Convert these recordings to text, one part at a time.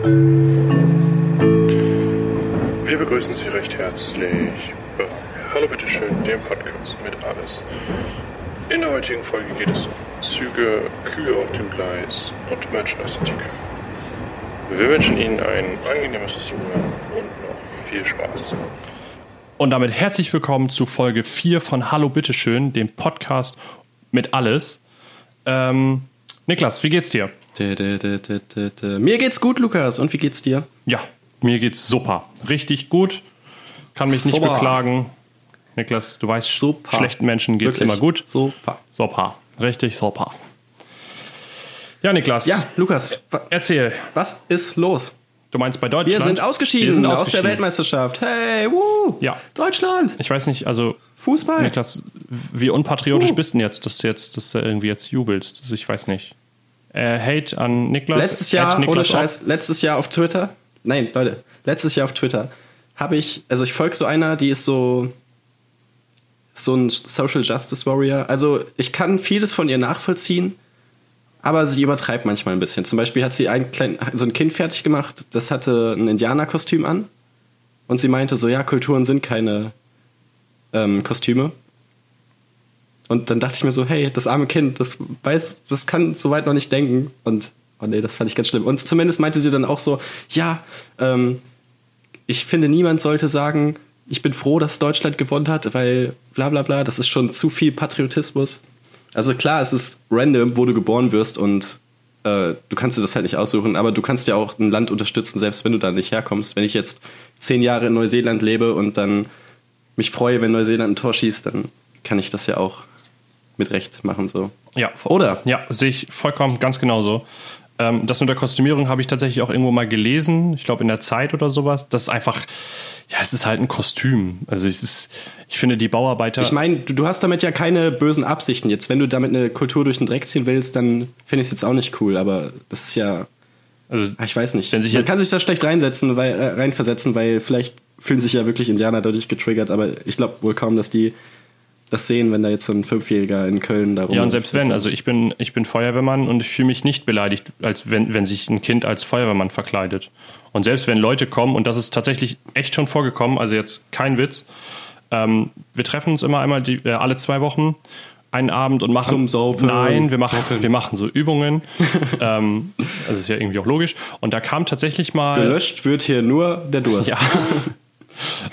Wir begrüßen Sie recht herzlich Hallo Bitteschön, dem Podcast mit alles. In der heutigen Folge geht es um Züge, Kühe auf dem Gleis und Menschen aus der Theke. Wir wünschen Ihnen ein angenehmes Zuhören und noch viel Spaß. Und damit herzlich willkommen zu Folge 4 von Hallo Bitteschön, dem Podcast mit alles. Ähm, Niklas, wie geht's dir? Mir geht's gut, Lukas. Und wie geht's dir? Ja, mir geht's super. Richtig gut. Kann mich nicht Super. beklagen. Niklas, du weißt, Super. schlechten Menschen geht's Wirklich. immer gut. Super. Super. Richtig super. Ja, Niklas. Ja, Lukas, Erzähl. was ist los? Du meinst bei Deutschland? Wir sind ausgeschieden, Wir sind aus der. Weltmeisterschaft. Hey, wuh! Ja. Deutschland! Ich weiß nicht, also Fußball! Niklas, wie unpatriotisch Uh. bist du denn jetzt, dass du jetzt, dass du irgendwie jetzt jubelst? Ich weiß nicht. Äh, Hate an Niklas. Letztes Jahr, At ohne Niklas Scheiß, letztes Jahr auf Twitter, nein, Leute, letztes Jahr auf Twitter habe ich, also ich folge so einer, die ist so, so ein Social Justice Warrior. Also ich kann vieles von ihr nachvollziehen, aber sie übertreibt manchmal ein bisschen. Zum Beispiel hat sie ein, klein, so ein Kind fertig gemacht, das hatte ein Indianerkostüm an und sie meinte so, ja, Kulturen sind keine ähm, Kostüme. Und dann dachte ich mir so, hey, das arme Kind, das weiß, das kann so weit noch nicht denken. Und oh nee, das fand ich ganz schlimm. Und zumindest meinte sie dann auch so, ja, ähm, ich finde, niemand sollte sagen, ich bin froh, dass Deutschland gewonnen hat, weil bla bla bla, das ist schon zu viel Patriotismus. Also klar, es ist random, wo du geboren wirst und äh, du kannst dir das halt nicht aussuchen, aber du kannst ja auch ein Land unterstützen, selbst wenn du da nicht herkommst. Wenn ich jetzt zehn Jahre in Neuseeland lebe und dann mich freue, wenn Neuseeland ein Tor schießt, dann kann ich das ja auch mit Recht machen. So. Ja, Oder? Ja, sehe ich vollkommen ganz genauso. Ähm, das mit der Kostümierung habe ich tatsächlich auch irgendwo mal gelesen. Ich glaube in der Zeit oder sowas. Das ist einfach, ja, es ist halt ein Kostüm. Also es ist, ich finde die Bauarbeiter. Ich meine, du, du hast damit ja keine bösen Absichten. Jetzt, wenn du damit eine Kultur durch den Dreck ziehen willst, dann finde ich es jetzt auch nicht cool. Aber das ist ja, also, ah, ich weiß nicht. Man kann sich da schlecht reinsetzen, weil, äh, reinversetzen, weil vielleicht fühlen sich ja wirklich Indianer dadurch getriggert. Aber ich glaube wohl kaum, dass die das sehen, wenn da jetzt so ein Fünfjähriger in Köln da rum. ja, und selbst wenn, also ich bin, ich bin Feuerwehrmann und ich fühle mich nicht beleidigt, als wenn, wenn sich ein Kind als Feuerwehrmann verkleidet. Und selbst wenn Leute kommen, und das ist tatsächlich echt schon vorgekommen, also jetzt kein Witz, ähm, wir treffen uns immer einmal die, äh, alle zwei Wochen einen Abend und machen. Zum Saufen. Nein, wir machen, wir machen so Übungen. ähm, das ist ja irgendwie auch logisch. Und da kam tatsächlich mal. Gelöscht wird hier nur der Durst. Ja.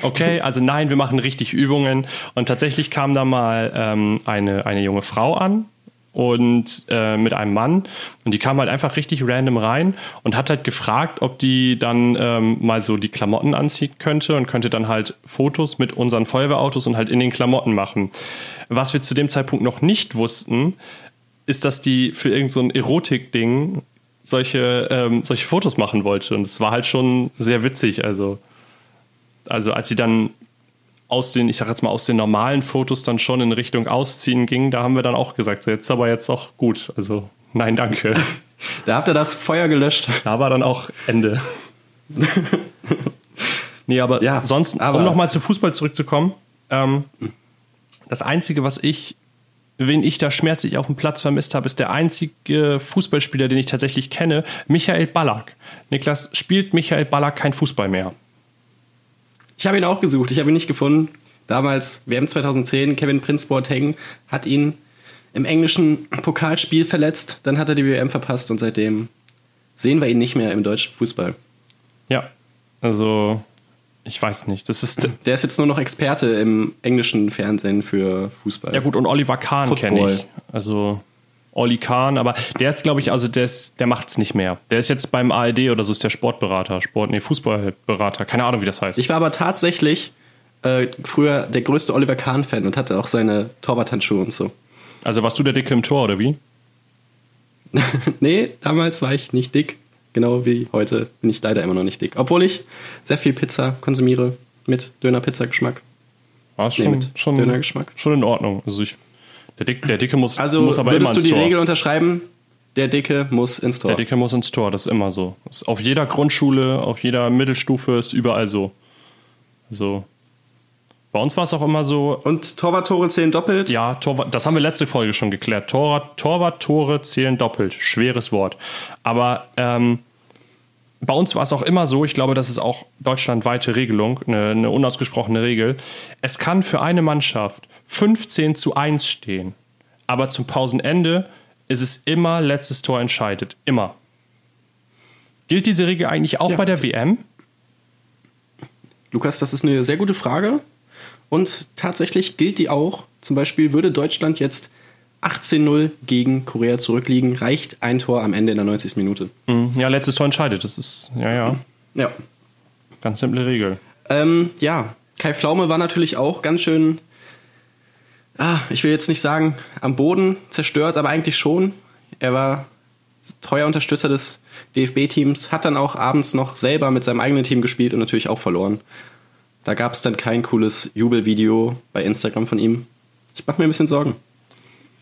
Okay, also nein, wir machen richtig Übungen. Und tatsächlich kam da mal ähm, eine, eine junge Frau an und äh, mit einem Mann. Und die kam halt einfach richtig random rein und hat halt gefragt, ob die dann ähm, mal so die Klamotten anziehen könnte und könnte dann halt Fotos mit unseren Feuerwehrautos und halt in den Klamotten machen. Was wir zu dem Zeitpunkt noch nicht wussten, ist, dass die für irgendein so Erotik-Ding solche, ähm, solche Fotos machen wollte. Und es war halt schon sehr witzig. Also, also als sie dann aus den, ich sag jetzt mal, aus den normalen Fotos dann schon in Richtung Ausziehen ging, da haben wir dann auch gesagt, so jetzt aber jetzt auch gut. Also, nein, danke. Da habt ihr das Feuer gelöscht. Da war dann auch Ende. nee, aber Ja, sonst, aber- um nochmal zu Fußball zurückzukommen, ähm, das Einzige, was ich, wen ich da schmerzlich auf dem Platz vermisst habe, ist der einzige Fußballspieler, den ich tatsächlich kenne, Michael Ballack. Niklas, spielt Michael Ballack kein Fußball mehr? Ich habe ihn auch gesucht, ich habe ihn nicht gefunden. Damals, WM 2010, Kevin Prince Boateng hat ihn im englischen Pokalspiel verletzt. Dann hat er die WM verpasst und seitdem sehen wir ihn nicht mehr im deutschen Fußball. Ja, also ich weiß nicht. Das ist Der ist jetzt nur noch Experte im englischen Fernsehen für Fußball. ja gut und Oliver Kahn kenne ich. Also Olli Kahn, aber der ist, glaube ich, also der, ist, der macht's nicht mehr. Der ist jetzt beim ARD oder so, ist der Sportberater, Sport, nee, Fußballberater, keine Ahnung, wie das heißt. Ich war aber tatsächlich äh, früher der größte Oliver Kahn-Fan und hatte auch seine Torwarthandschuhe und so. also warst du der Dicke im Tor, oder wie? nee, damals war ich nicht dick. Genau wie heute bin ich leider immer noch nicht dick. Obwohl ich sehr viel Pizza konsumiere mit Döner-Pizza-Geschmack. War Nee, schon, mit schon, Dönergeschmack. schon in Ordnung. Also ich, der, Dick, der Dicke muss, Also muss aber immer würdest du ins die Tor. Regel unterschreiben? Der Dicke muss ins Tor. Der Dicke muss ins Tor, das ist immer so. Ist auf jeder Grundschule, auf jeder Mittelstufe ist überall so. So. Bei uns war es auch immer so, Und Torwarttore zählen doppelt. ja, Torwart, das haben wir letzte Folge schon geklärt. Torwart, Torwart-Tore zählen doppelt. Schweres Wort. Aber ähm, bei uns war es auch immer so, ich glaube, das ist auch deutschlandweite Regelung, eine, eine unausgesprochene Regel. Es kann für eine Mannschaft 15 zu 1 stehen, aber zum Pausenende ist es immer letztes Tor entscheidet. Immer. Gilt diese Regel eigentlich auch Ja. bei der WM? Lukas, das ist eine sehr gute Frage. Und tatsächlich gilt die auch. Zum Beispiel würde Deutschland jetzt 18-0 gegen Korea zurückliegen, reicht ein Tor am Ende in der 90. Minute. Hm, Ja, letztes Tor entscheidet. Das ist, ja, ja, Ja. ganz simple Regel. Ähm, ja, Kai Pflaume war natürlich auch ganz schön, ah, ich will jetzt nicht sagen, am Boden zerstört, aber eigentlich schon. Er war treuer Unterstützer des DFB-Teams, hat dann auch abends noch selber mit seinem eigenen Team gespielt und natürlich auch verloren. Da gab es dann kein cooles Jubelvideo bei Instagram von ihm. Ich mache mir ein bisschen Sorgen.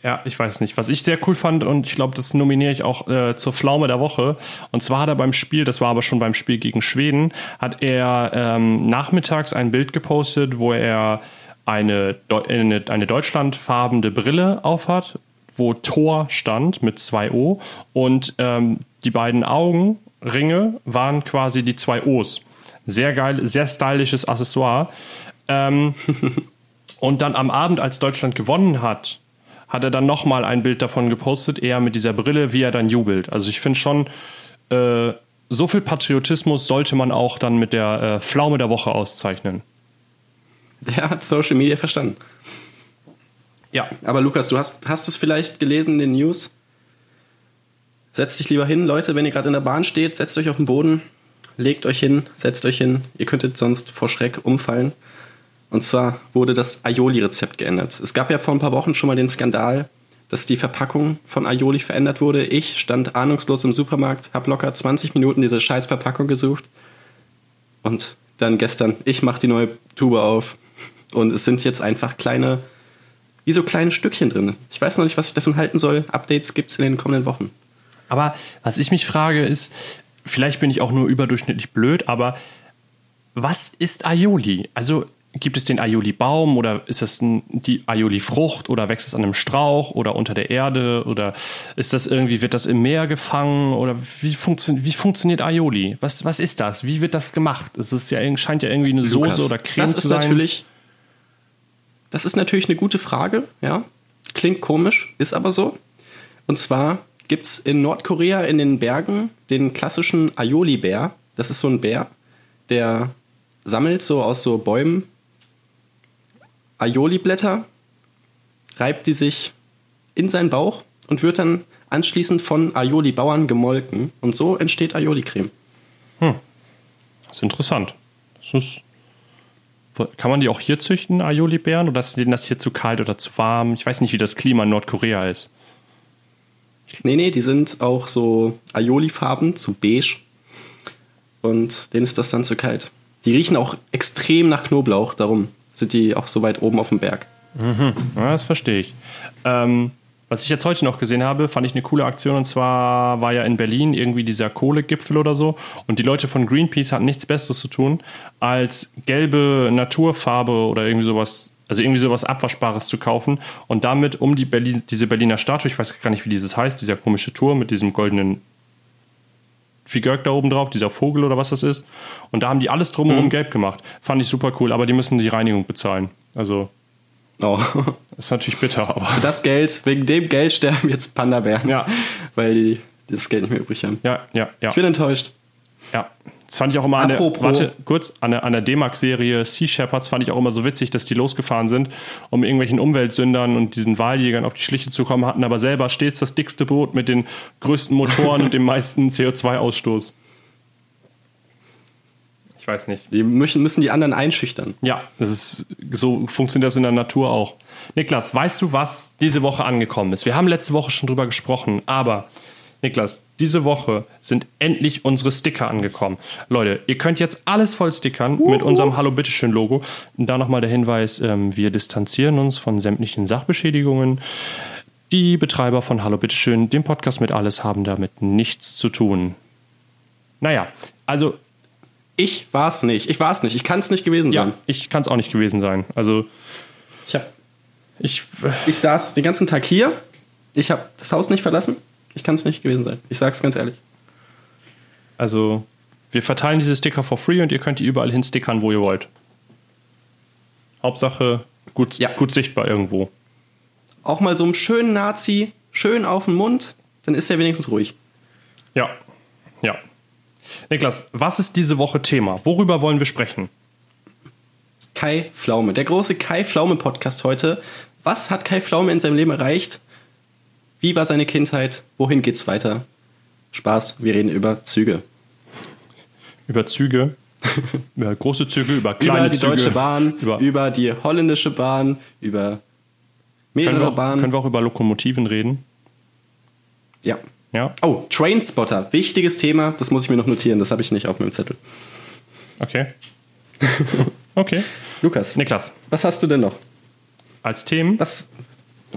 Ja, ich weiß nicht. Was ich sehr cool fand und ich glaube, das nominiere ich auch äh, zur Pflaume der Woche. Und zwar hat er beim Spiel, das war aber schon beim Spiel gegen Schweden, hat er ähm, nachmittags ein Bild gepostet, wo er eine, Deu- eine, eine deutschlandfarbene Brille aufhat, wo Tor stand mit zwei O und ähm, die beiden Augenringe waren quasi die zwei O's. Sehr geil, sehr stylisches Accessoire. Ähm, und dann am Abend, als Deutschland gewonnen hat, hat er dann nochmal ein Bild davon gepostet, eher mit dieser Brille, wie er dann jubelt. Also ich finde schon, äh, so viel Patriotismus sollte man auch dann mit der äh, Pflaume der Woche auszeichnen. Der hat Social Media verstanden. Ja. Aber Lukas, du hast, hast es vielleicht gelesen in den News? Setzt dich lieber hin, Leute, wenn ihr gerade in der Bahn steht, setzt euch auf den Boden, legt euch hin, setzt euch hin. Ihr könntet sonst vor Schreck umfallen. Und zwar wurde das Aioli-Rezept geändert. Es gab ja vor ein paar Wochen schon mal den Skandal, dass die Verpackung von Aioli verändert wurde. Ich stand ahnungslos im Supermarkt, habe locker 20 Minuten diese scheiß Verpackung gesucht. Und dann gestern, ich mache die neue Tube auf. Und es sind jetzt einfach kleine, wie so kleine Stückchen drin. Ich weiß noch nicht, was ich davon halten soll. Updates gibt es in den kommenden Wochen. Aber was ich mich frage ist, vielleicht bin ich auch nur überdurchschnittlich blöd, aber was ist Aioli? Also gibt es den Aioli-Baum oder ist das ein, die Aioli-Frucht oder wächst es an einem Strauch oder unter der Erde oder ist das irgendwie, wird das im Meer gefangen oder wie, funktio wie funktioniert Aioli? Was, was ist das? Wie wird das gemacht? Es ist ja, scheint ja irgendwie eine Lukas, Soße oder Creme das zu ist sein. natürlich, das ist natürlich eine gute Frage, ja. Klingt komisch, ist aber so. Und zwar gibt es in Nordkorea in den Bergen den klassischen Aioli-Bär. Das ist so ein Bär, der sammelt so aus so Bäumen Aioli-Blätter, reibt die sich in seinen Bauch und wird dann anschließend von Aioli-Bauern gemolken. Und so entsteht Aioli-Creme. Das ist interessant. Das ist, kann man die auch hier züchten, Aioli-Bären? Oder ist denen das hier zu kalt oder zu warm? Ich weiß nicht, wie das Klima in Nordkorea ist. Nee, nee, die sind auch so Aioli-Farben, so beige. Und denen ist das dann zu kalt. Die riechen auch extrem nach Knoblauch, darum sind die auch so weit oben auf dem Berg. Ja, das verstehe ich. Ähm, was ich jetzt heute noch gesehen habe, fand ich eine coole Aktion. Und zwar war ja in Berlin irgendwie dieser Kohlegipfel oder so. Und die Leute von Greenpeace hatten nichts Besseres zu tun, als gelbe Naturfarbe oder irgendwie sowas, also irgendwie sowas Abwaschbares zu kaufen. Und damit um die Berlin, diese Berliner Statue, ich weiß gar nicht, wie dieses heißt, dieser komische Turm mit diesem goldenen Figurk da oben drauf, dieser Vogel oder was das ist. Und da haben die alles drumherum gelb gemacht. Fand ich super cool, aber die müssen die Reinigung bezahlen. Also, Oh. ist natürlich bitter, aber. Das Geld, wegen dem Geld sterben jetzt Panda-Bären. Ja. Weil die das Geld nicht mehr übrig haben. Ja, ja, ja. Ich bin enttäuscht. Ja. Das fand ich auch immer an der, warte, kurz, an der, an der D-Max-Serie Sea Shepherds fand ich auch immer so witzig, dass die losgefahren sind, um irgendwelchen Umweltsündern und diesen Wahljägern auf die Schliche zu kommen, hatten aber selber stets das dickste Boot mit den größten Motoren und dem meisten CO2-Ausstoß. Ich weiß nicht. Die müssen, müssen die anderen einschüchtern. Ja, das ist, so funktioniert das in der Natur auch. Niklas, weißt du, was diese Woche angekommen ist? Wir haben letzte Woche schon drüber gesprochen, aber Niklas, diese Woche sind endlich unsere Sticker angekommen. Leute, ihr könnt jetzt alles voll stickern mit unserem Hallo Bitteschön Logo. Und da nochmal der Hinweis, ähm, wir distanzieren uns von sämtlichen Sachbeschädigungen. Die Betreiber von Hallo Bitteschön, dem Podcast mit alles, haben damit nichts zu tun. Naja, also Ich war's nicht. Ich war's nicht. Ich kann es nicht gewesen ja, sein. ich kann es auch nicht gewesen sein. Also Ich, hab, ich ich saß den ganzen Tag hier. Ich habe das Haus nicht verlassen. Ich kann es nicht gewesen sein. Ich sag's ganz ehrlich. Also, Wir verteilen diese Sticker for free und ihr könnt die überall hin stickern, wo ihr wollt. Hauptsache gut, Ja. gut sichtbar irgendwo. Auch mal so einem schönen Nazi, schön auf den Mund, dann ist er wenigstens ruhig. Ja. Ja. Niklas, was ist diese Woche Thema? Worüber wollen wir sprechen? Kai Pflaume, der große Kai Pflaume Podcast heute. Was hat Kai Pflaume in seinem Leben erreicht? Wie war seine Kindheit? Wohin geht's weiter? Spaß, wir reden über Züge. Über Züge, über große Züge, über kleine über die Züge. Deutsche Bahn, Über, über, die holländische Bahn, über mehrere können, wir auch, Bahnen. können wir auch über Lokomotiven reden? ja. Ja? Oh, Trainspotter, wichtiges Thema, das muss ich mir noch notieren, das habe ich nicht auf meinem Zettel. Okay. okay. Lukas, Niklas, was hast du denn noch? als Themen Was,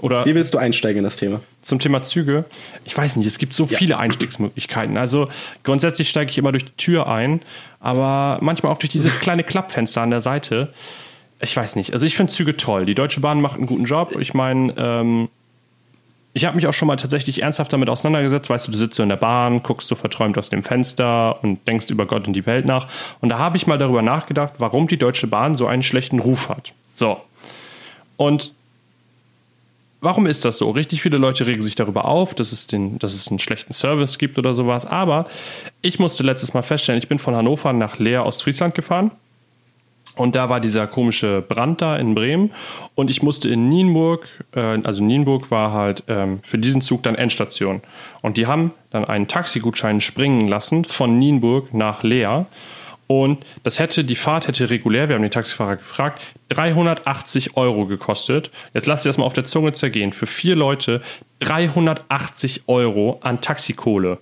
oder wie willst du einsteigen in das Thema? zum Thema Züge. Ich weiß nicht, es gibt so viele Einstiegsmöglichkeiten. Also grundsätzlich steige ich immer durch die Tür ein, aber manchmal auch durch dieses kleine Klappfenster an der Seite. Ich weiß nicht. Also ich finde Züge toll. Die Deutsche Bahn macht einen guten Job. Ich meine, ähm, ich habe mich auch schon mal tatsächlich ernsthaft damit auseinandergesetzt. Weißt du, du sitzt so in der Bahn, guckst so verträumt aus dem Fenster und denkst über Gott und die Welt nach. Und da habe ich mal darüber nachgedacht, warum die Deutsche Bahn so einen schlechten Ruf hat. So. Und warum ist das so? Richtig viele Leute regen sich darüber auf, dass es, den, dass es einen schlechten Service gibt oder sowas. Aber ich musste letztes Mal feststellen, ich bin von Hannover nach Leer, Ostfriesland gefahren. Und da war dieser komische Brand da in Bremen. Und ich musste in Nienburg, äh, also Nienburg war halt ähm, für diesen Zug dann Endstation. Und die haben dann einen Taxigutschein springen lassen von Nienburg nach Leer. Und das hätte, die Fahrt hätte regulär, wir haben den Taxifahrer gefragt, 380 Euro gekostet. Jetzt lasst ihr das mal auf der Zunge zergehen. Für vier Leute 380 Euro an Taxikohle.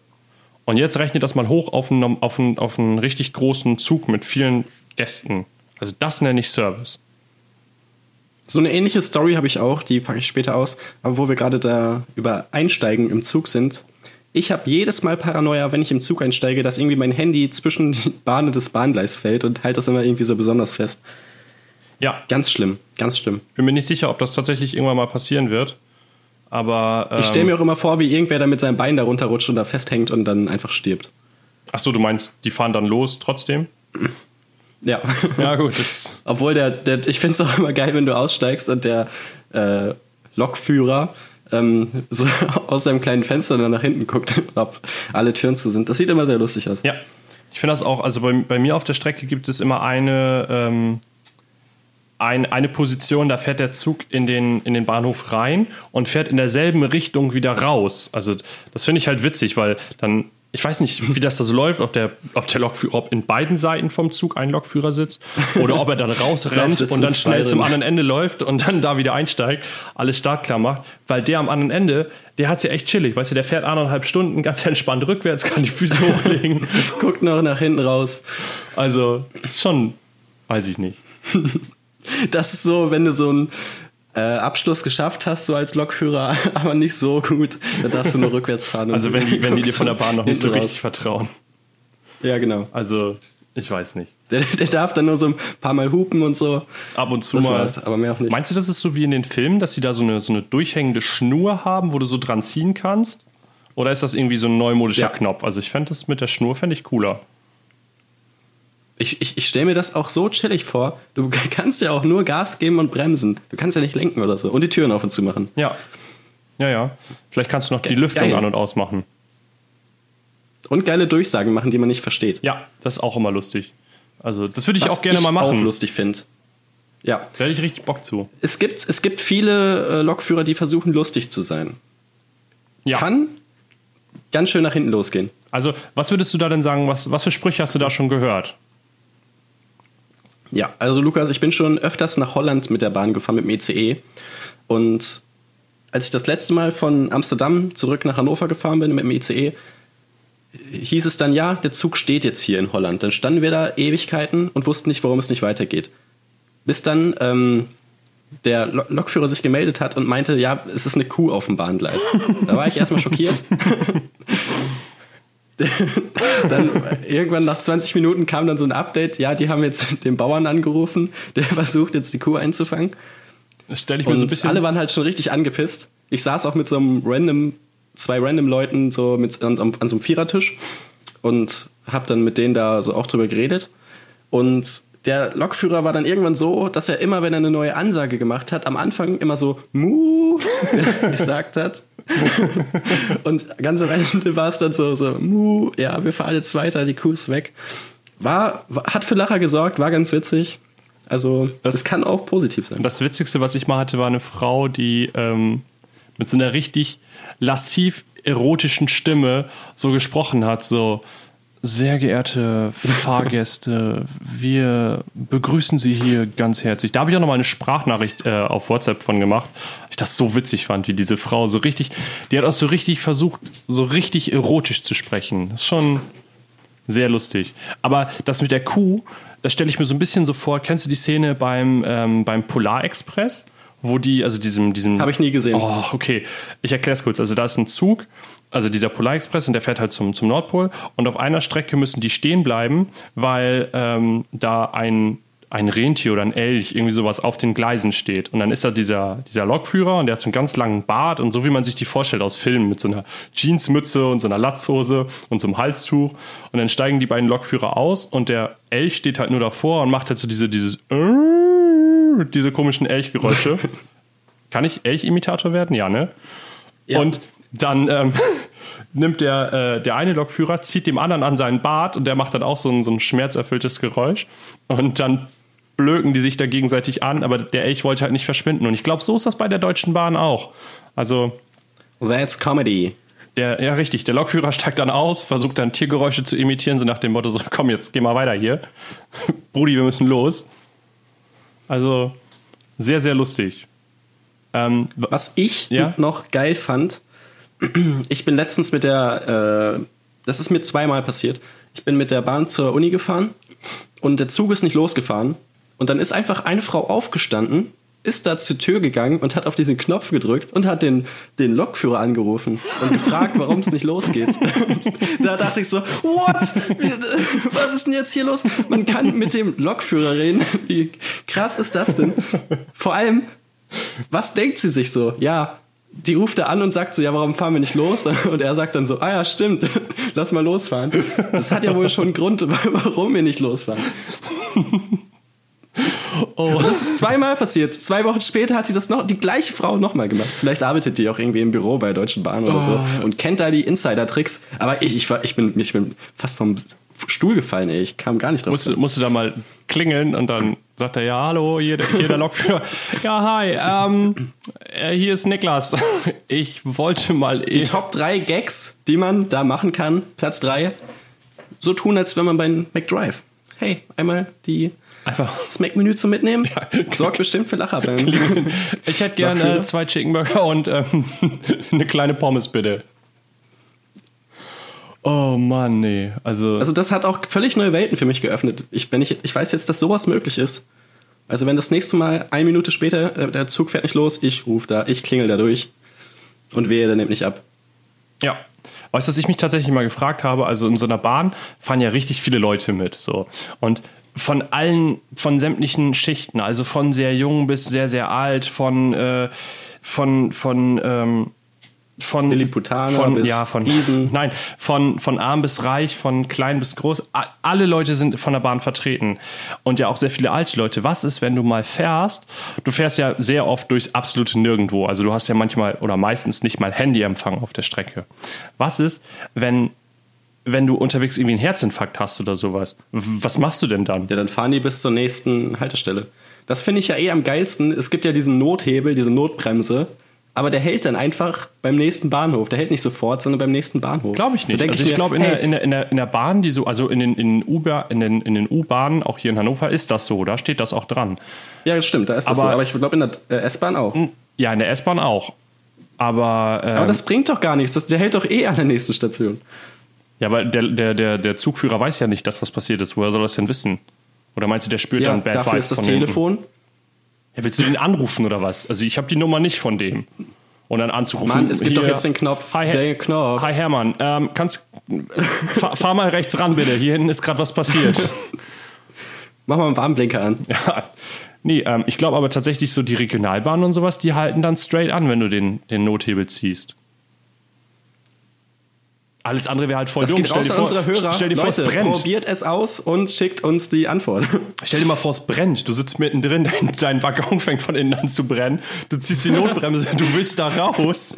Und jetzt rechnet das mal hoch auf einen, auf einen, auf einen richtig großen Zug mit vielen Gästen. Also das nenne ich Service. So eine ähnliche Story habe ich auch, die packe ich später aus. Aber wo wir gerade da über Einsteigen im Zug sind, ich habe jedes Mal Paranoia, wenn ich im Zug einsteige, dass irgendwie mein Handy zwischen die Bahn und das Bahngleis fällt und halt das immer irgendwie so besonders fest. Ja, Ganz schlimm, ganz schlimm. bin mir nicht sicher, ob das tatsächlich irgendwann mal passieren wird. Aber ähm, Ich stelle mir auch immer vor, wie irgendwer da mit seinem Bein da runterrutscht und da festhängt und dann einfach stirbt. ach so, du meinst, die fahren dann los trotzdem? Ja. Ja gut, Obwohl der, der ich finde es auch immer geil, wenn du aussteigst und der äh, Lokführer ähm, so aus seinem kleinen Fenster dann nach hinten guckt, ob alle Türen zu sind. Das sieht immer sehr lustig aus. Ja, ich finde das auch. Also bei, bei mir auf der Strecke gibt es immer eine, ähm, ein, eine Position, da fährt der Zug in den, in den Bahnhof rein und fährt in derselben Richtung wieder raus. Also das finde ich halt witzig, weil dann, ich weiß nicht, wie das da so läuft, ob der, ob der Lokführer, ob in beiden Seiten vom Zug ein Lokführer sitzt oder ob er dann rausrennt und dann schnell zum anderen Ende läuft und dann da wieder einsteigt, alles startklar macht, weil der am anderen Ende, der hat ja echt chillig, weißt du, der fährt anderthalb Stunden ganz entspannt rückwärts, kann die Füße hochlegen. Guckt noch nach hinten raus. Also, ist schon, weiß ich nicht. Das ist so, wenn du so einen äh, Abschluss geschafft hast, so als Lokführer, aber nicht so gut, dann darfst du nur rückwärts fahren. Also, wenn die, wenn die dir von der Bahn noch nicht so hinten richtig vertrauen. raus. Ja, genau. Also, ich weiß nicht. Der, der darf dann nur so ein paar Mal hupen und so. Ab und zu Das mal. war's, aber mehr auch nicht. Meinst du, das ist so wie in den Filmen, dass sie da so eine, so eine durchhängende Schnur haben, wo du so dran ziehen kannst? Oder ist das irgendwie so ein neumodischer Ja. Knopf? Also, ich fände das mit der Schnur fände ich cooler. Ich, ich, ich stelle mir das auch so chillig vor. Du kannst ja auch nur Gas geben und bremsen. Du kannst ja nicht lenken oder so. Und die Türen auf und zu machen. Ja. Ja, ja. Vielleicht kannst du noch die Ge- Lüftung geil. an- und ausmachen. Und geile Durchsagen machen, die man nicht versteht. Ja, das ist auch immer lustig. Also, das würde ich Was auch gerne mal Ich auch machen. lustig finde. Ja. Da hätte ich richtig Bock zu. Es gibt, es gibt viele äh, Lokführer, die versuchen, lustig zu sein. Ja. Kann ganz schön nach hinten losgehen. Also, was würdest du da denn sagen? Was, was für Sprüche hast du da schon gehört? Ja, also Lukas, ich bin schon öfters nach Holland mit der Bahn gefahren, mit dem ECE. Und als ich das letzte Mal von Amsterdam zurück nach Hannover gefahren bin mit dem ECE, hieß es dann, ja, der Zug steht jetzt hier in Holland. Dann standen wir da Ewigkeiten und wussten nicht, warum es nicht weitergeht. Bis dann ähm, der Lo- Lokführer sich gemeldet hat und meinte, ja, es ist eine Kuh auf dem Bahngleis. Da war ich erstmal schockiert. dann irgendwann nach 20 Minuten kam dann so ein Update, ja, die haben jetzt den Bauern angerufen, der versucht jetzt die Kuh einzufangen. Das stelle ich mir so ein Und bisschen. alle waren halt schon richtig angepisst. Ich saß auch mit so einem random, zwei random Leuten so mit, an, an so einem Vierertisch und habe dann mit denen da so auch drüber geredet. Und der Lokführer war dann irgendwann so, dass er immer, wenn er eine neue Ansage gemacht hat, am Anfang immer so Mu gesagt hat. und ganz am Ende war es dann so, so Mu, ja, wir fahren jetzt weiter, die Kuh ist weg. War, hat für Lacher gesorgt, war ganz witzig. Also, das, das kann auch positiv sein. Das Witzigste, was ich mal hatte, war eine Frau, die ähm, mit so einer richtig lassiv erotischen Stimme so gesprochen hat, so sehr geehrte Fahrgäste, wir begrüßen Sie hier ganz herzlich. Da habe ich auch noch mal eine Sprachnachricht äh, auf WhatsApp von gemacht. Ich das so witzig fand, wie diese Frau so richtig, die hat auch so richtig versucht, so richtig erotisch zu sprechen. Das ist schon sehr lustig. Aber das mit der Kuh, das stelle ich mir so ein bisschen so vor. Kennst du die Szene beim, ähm, beim Polarexpress? Wo die, also diesem, diesem. Habe ich nie gesehen. Oh, okay. Ich erkläre es kurz. Also da ist ein Zug also dieser Polarexpress und der fährt halt zum, zum Nordpol und auf einer Strecke müssen die stehen bleiben, weil ähm, da ein, ein Rentier oder ein Elch, irgendwie sowas auf den Gleisen steht. Und dann ist da dieser, dieser Lokführer und der hat so einen ganz langen Bart und so wie man sich die vorstellt aus Filmen mit so einer Jeansmütze und so einer Latzhose und so einem Halstuch. Und dann steigen die beiden Lokführer aus und der Elch steht halt nur davor und macht halt so diese, dieses, diese komischen Elchgeräusche. Kann ich Elch-Imitator werden? Ja, ne? Ja. Und dann ähm, nimmt der, äh, der eine Lokführer, zieht dem anderen an seinen Bart und der macht dann auch so ein, so ein schmerzerfülltes Geräusch. Und dann blöken die sich da gegenseitig an, aber der Elch wollte halt nicht verschwinden. Und ich glaube, so ist das bei der Deutschen Bahn auch. Also. That's Comedy. Der, ja, richtig. Der Lokführer steigt dann aus, versucht dann Tiergeräusche zu imitieren, so nach dem Motto: so, komm, jetzt geh mal weiter hier. Brudi, wir müssen los. Also, sehr, sehr lustig. Ähm, Was ich ja? noch geil fand, ich bin letztens mit der, äh, das ist mir zweimal passiert. Ich bin mit der Bahn zur Uni gefahren und der Zug ist nicht losgefahren. Und dann ist einfach eine Frau aufgestanden, ist da zur Tür gegangen und hat auf diesen Knopf gedrückt und hat den, den Lokführer angerufen und gefragt, warum es nicht losgeht. da dachte ich so, what? Was ist denn jetzt hier los? Man kann mit dem Lokführer reden. Wie krass ist das denn? Vor allem, was denkt sie sich so? Ja, die ruft er an und sagt so, ja, warum fahren wir nicht los? Und er sagt dann so, ah ja, stimmt, lass mal losfahren. Das hat ja wohl schon einen Grund, warum wir nicht losfahren. Oh. Das ist zweimal passiert. Zwei Wochen später hat sie das noch, die gleiche Frau nochmal gemacht. Vielleicht arbeitet die auch irgendwie im Büro bei Deutschen Bahn oder oh. so und kennt da die Insider-Tricks. Aber ich, ich, war, ich, bin, ich bin fast vom Stuhl gefallen, ey. Ich kam gar nicht drauf. Musste, musste da mal klingeln und dann sagt er, ja, hallo, hier, hier der Lokführer. ja, hi, ähm, äh, hier ist Niklas. Ich wollte mal... Die eh Top 3 Gags, die man da machen kann, Platz 3, so tun, als wenn man bei McDrive. Hey, einmal die Einfach das Mac-Menü zum Mitnehmen. Ja. Sorgt bestimmt für Lacher Ich hätte gerne zwei Chicken Burger und ähm, eine kleine Pommes, bitte. Oh Mann, nee. Also, also das hat auch völlig neue Welten für mich geöffnet. Ich, wenn ich, ich weiß jetzt, dass sowas möglich ist. Also wenn das nächste Mal eine Minute später, äh, der Zug fährt nicht los, ich rufe da, ich klingel da durch und wehe, der nimmt nicht ab. Ja. Weißt du, was ich mich tatsächlich mal gefragt habe? Also in so einer Bahn fahren ja richtig viele Leute mit. So. Und von allen, von sämtlichen Schichten, also von sehr jung bis sehr, sehr alt, von, äh, von, von ähm, von Lilliputaner von, bis ja, von, Riesen. Nein, von, von arm bis reich, von klein bis groß. Alle Leute sind von der Bahn vertreten. Und ja auch sehr viele alte Leute. Was ist, wenn du mal fährst? Du fährst ja sehr oft durchs absolute Nirgendwo. Also du hast ja manchmal oder meistens nicht mal Handyempfang auf der Strecke. Was ist, wenn wenn du unterwegs irgendwie einen Herzinfarkt hast oder sowas, was machst du denn dann? Ja, dann fahren die bis zur nächsten Haltestelle. Das finde ich ja eh am geilsten. Es gibt ja diesen Nothebel, diese Notbremse aber der hält dann einfach beim nächsten Bahnhof. Der hält nicht sofort, sondern beim nächsten Bahnhof. Glaube ich nicht. Also ich, ich glaube, in, hey, der, in, der, in, der, in der Bahn, die so, also in den, in den, in den U-Bahnen, auch hier in Hannover, ist das so. Da steht das auch dran. Ja, das stimmt, da ist das aber, so. Aber ich glaube, in der äh, S-Bahn auch. Ja, in der S-Bahn auch. Aber, ähm, aber das bringt doch gar nichts. Das, der hält doch eh an der nächsten Station. Ja, aber der, der, der, der Zugführer weiß ja nicht, dass was passiert ist. Woher soll er das denn wissen? Oder meinst du, der spürt ja, dann Bad dafür ist das Telefon. Hinten? Ja, willst du den anrufen oder was? Also ich habe die Nummer nicht von dem. Und dann anzurufen. Mann, es gibt hier, doch jetzt den Knopf. Hi, den Knopf. Hi Hermann, ähm, kannst fahr, fahr, mal rechts ran bitte. Hier hinten ist gerade was passiert. Mach mal einen Warnblinker an. Ja. Nee, ähm, ich glaube aber tatsächlich so die Regionalbahnen und sowas, die halten dann straight an, wenn du den, den Nothebel ziehst. Alles andere wäre halt voll Das dumm. geht raus an unsere Hörer. stell dir vor, Leute, es brennt. probiert es aus und schickt uns die Antwort. Stell dir mal vor, es brennt. Du sitzt mittendrin, dein, dein Waggon fängt von innen an zu brennen. Du ziehst die Notbremse, du willst da raus.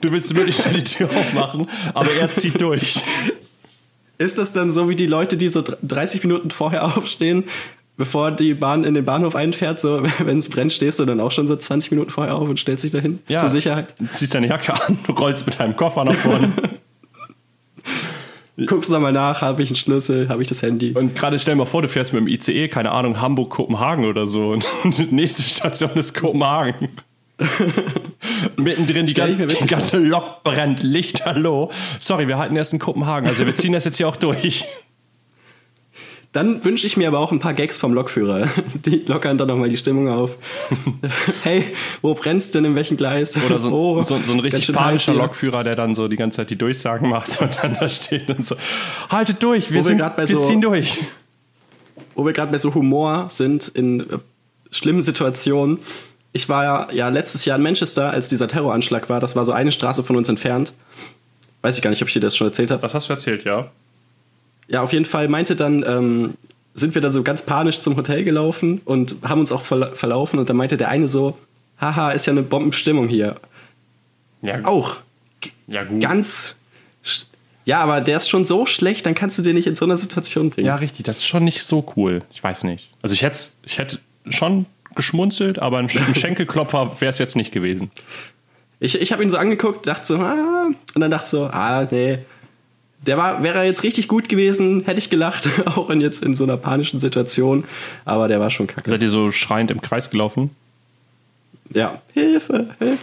Du willst möglichst schnell die Tür aufmachen, aber er zieht durch. Ist das dann so wie die Leute, die so 30 Minuten vorher aufstehen, bevor die Bahn in den Bahnhof einfährt, so wenn es brennt, stehst du dann auch schon so 20 Minuten vorher auf und stellst dich dahin zur Sicherheit? Ziehst deine Jacke an, rollst mit deinem Koffer nach vorne. Guckst nochmal nach, habe ich einen Schlüssel, habe ich das Handy. Und gerade stell dir mal vor, du fährst mit dem ICE, keine Ahnung, Hamburg, Kopenhagen oder so. Und die nächste Station ist Kopenhagen. Mittendrin die, gan die ganze Lok brennt, Licht, hallo. Sorry, wir halten erst in Kopenhagen, also wir ziehen das jetzt hier auch durch. Dann wünsche ich mir aber auch ein paar Gags vom Lokführer. Die lockern dann nochmal die Stimmung auf. hey, wo brennst denn in welchem Gleis? Oder so, Oh, so, so ein richtig panischer. Lokführer, der dann so die ganze Zeit die Durchsagen macht und dann da steht und so, haltet durch, wir, wir sind, grad bei wir so- ziehen durch. wo wir gerade bei so Humor sind in äh, schlimmen Situationen. Ich war ja, ja letztes Jahr in Manchester, als dieser Terroranschlag war. Das war so eine Straße von uns entfernt. Weiß ich gar nicht, ob ich dir das schon erzählt habe. Was hast du erzählt, ja? Ja, auf jeden Fall meinte dann, ähm, sind wir dann so ganz panisch zum Hotel gelaufen und haben uns auch verla verlaufen. Und dann meinte der eine so, haha, ist ja eine Bombenstimmung hier. Ja, Auch ja gut. ganz... Ja, aber der ist schon so schlecht, dann kannst du den nicht in so einer Situation bringen. Ja, richtig, das ist schon nicht so cool. Ich weiß nicht. Also ich hätte, ich hätte schon geschmunzelt, aber ein, ein Schenkelklopfer wäre es jetzt nicht gewesen. Ich, ich habe ihn so angeguckt, dachte so, ah, und dann dachte so, ah, nee. Der war, wäre er jetzt richtig gut gewesen, hätte ich gelacht, auch in jetzt in so einer panischen Situation. Aber der war schon kacke. Seid ihr so schreiend im Kreis gelaufen? Ja, Hilfe, Hilfe.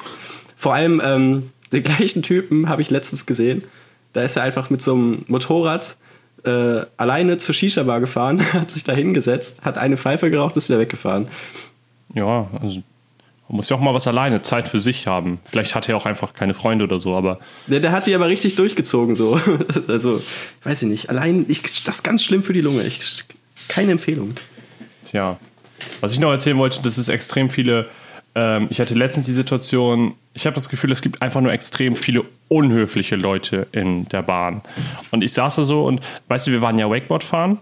Vor allem ähm, den gleichen Typen habe ich letztens gesehen. Da ist er einfach mit so einem Motorrad äh, alleine zur Shisha-Bar gefahren, hat sich da hingesetzt, hat eine Pfeife geraucht, ist wieder weggefahren. Ja, also man muss ja auch mal was alleine, Zeit für sich haben. Vielleicht hat er auch einfach keine Freunde oder so, aber Der, der hat die aber richtig durchgezogen, so. Also, weiß ich nicht. Allein, ich, das ist ganz schlimm für die Lunge. Ich, keine Empfehlung. Tja, was ich noch erzählen wollte, das ist extrem viele. Ähm, ich hatte letztens die Situation, ich habe das Gefühl, es gibt einfach nur extrem viele unhöfliche Leute in der Bahn. Und ich saß da so und, weißt du, wir waren ja Wakeboard fahren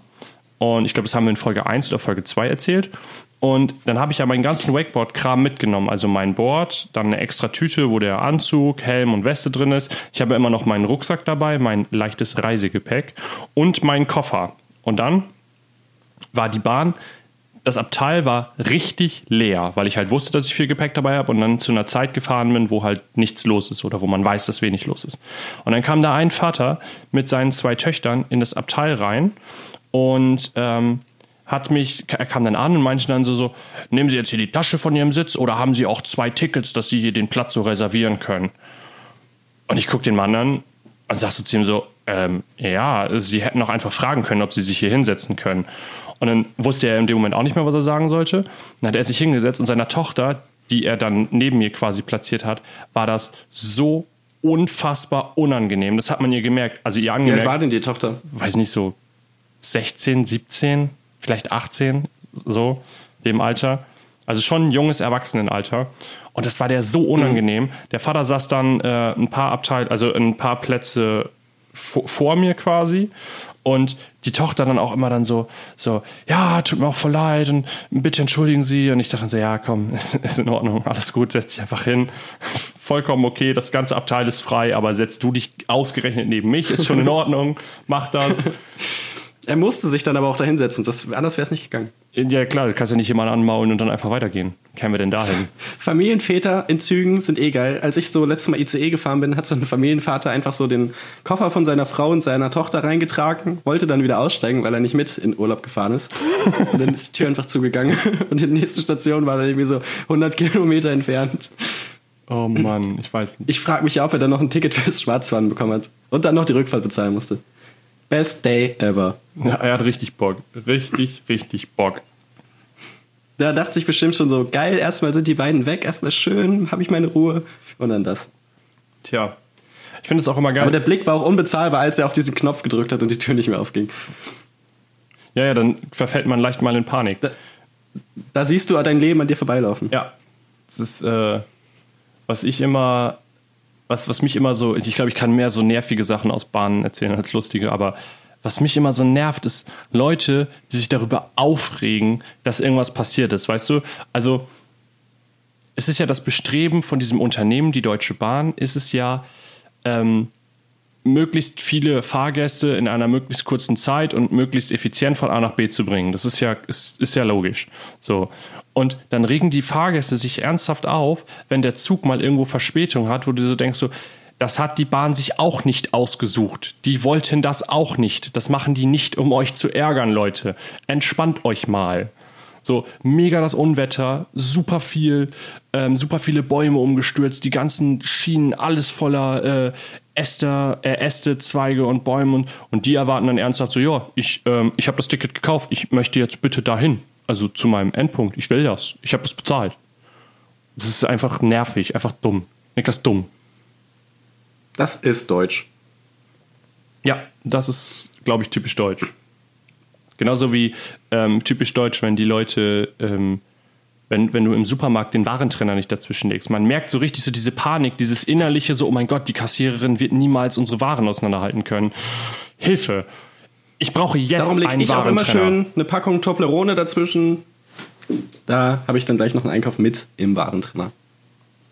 und ich glaube, das haben wir in Folge 1 oder Folge 2 erzählt. Und dann habe ich ja meinen ganzen Wakeboard-Kram mitgenommen. Also mein Board, dann eine extra Tüte, wo der Anzug, Helm und Weste drin ist. Ich habe immer noch meinen Rucksack dabei, mein leichtes Reisegepäck und meinen Koffer. Und dann war die Bahn, das Abteil war richtig leer, weil ich halt wusste, dass ich viel Gepäck dabei habe und dann zu einer Zeit gefahren bin, wo halt nichts los ist oder wo man weiß, dass wenig los ist. Und dann kam da ein Vater mit seinen zwei Töchtern in das Abteil rein und ähm, hat mich, er kam dann an und meinte dann so, so, nehmen Sie jetzt hier die Tasche von Ihrem Sitz oder haben Sie auch zwei Tickets, dass Sie hier den Platz so reservieren können? Und ich gucke den Mann an und sag so zu ihm so, ähm, ja, sie hätten auch einfach fragen können, ob sie sich hier hinsetzen können. Und dann wusste er in dem Moment auch nicht mehr, was er sagen sollte. Dann hat er sich hingesetzt und seiner Tochter, die er dann neben mir quasi platziert hat, war das so unfassbar unangenehm. Das hat man ihr gemerkt, also ihr Wie alt angemerkt, war denn die Tochter? weiß nicht, so 16, 17, vielleicht 18, so dem Alter. Also schon ein junges Erwachsenenalter. Und das war der so unangenehm. Der Vater saß dann äh, ein paar Abteil, also ein paar Plätze vor, mir quasi. Und die Tochter dann auch immer dann so, so, ja, tut mir auch voll leid und bitte entschuldigen Sie. Und ich dachte dann so, ja, komm, ist, ist in Ordnung, alles gut, setz dich einfach hin. Vollkommen okay, das ganze Abteil ist frei, aber setzt du dich ausgerechnet neben mich, ist schon in Ordnung, mach das. Er musste sich dann aber auch da hinsetzen, das, anders wäre es nicht gegangen. Ja, klar, du kannst ja nicht jemanden anmaulen und dann einfach weitergehen. Kämen wir denn dahin? Familienväter in Zügen sind eh geil. Als ich so letztes Mal ICE gefahren bin, hat so ein Familienvater einfach so den Koffer von seiner Frau und seiner Tochter reingetragen, wollte dann wieder aussteigen, weil er nicht mit in Urlaub gefahren ist. Und dann ist die Tür einfach zugegangen. Und die nächste Station war dann irgendwie so 100 Kilometer entfernt. Oh Mann, ich weiß nicht. Ich frage mich ja, ob er dann noch ein Ticket fürs Schwarzfahren bekommen hat. Und dann noch die Rückfahrt bezahlen musste. Best day ever. Ja, er hat richtig Bock. Richtig, richtig Bock. Da dachte sich bestimmt schon so, geil, erstmal sind die beiden weg, erstmal schön, habe ich meine Ruhe. Und dann das. Tja. Ich finde es auch immer geil. Aber der Blick war auch unbezahlbar, als er auf diesen Knopf gedrückt hat und die Tür nicht mehr aufging. ja, ja, dann verfällt man leicht mal in Panik. Da, da siehst du dein Leben an dir vorbeilaufen. Ja. Das ist, äh, was ich immer was, was mich immer so, ich glaube, ich kann mehr so nervige Sachen aus Bahnen erzählen als lustige, aber was mich immer so nervt, ist Leute, die sich darüber aufregen, dass irgendwas passiert ist, weißt du? Also, es ist ja das Bestreben von diesem Unternehmen, die Deutsche Bahn, ist es ja, ähm, möglichst viele Fahrgäste in einer möglichst kurzen Zeit und möglichst effizient von A nach B zu bringen. Das ist ja, ist, ist ja logisch. So. Und dann regen die Fahrgäste sich ernsthaft auf, wenn der Zug mal irgendwo Verspätung hat, wo du so denkst, so, das hat die Bahn sich auch nicht ausgesucht. Die wollten das auch nicht. Das machen die nicht, um euch zu ärgern, Leute. Entspannt euch mal. So, mega das Unwetter, super viel, ähm, super viele Bäume umgestürzt, die ganzen Schienen, alles voller äh, Äste, äh, Äste, Zweige und Bäume und, und die erwarten dann ernsthaft so, ja, ich, ähm, ich habe das Ticket gekauft, ich möchte jetzt bitte dahin, also zu meinem Endpunkt, ich will das, ich habe das bezahlt. Das ist einfach nervig, einfach dumm. Niklas dumm. Das ist deutsch. Ja, das ist, glaube ich, typisch deutsch. Genauso wie ähm, typisch deutsch, wenn die Leute, ähm, wenn, wenn du im Supermarkt den Warentrenner nicht dazwischen legst. Man merkt so richtig so diese Panik, dieses innerliche, so, oh mein Gott, die Kassiererin wird niemals unsere Waren auseinanderhalten können. Hilfe! Ich brauche jetzt Darum lege ich auch immer schön eine Packung Toblerone dazwischen. Da habe ich dann gleich noch einen Einkauf mit im Warentrenner.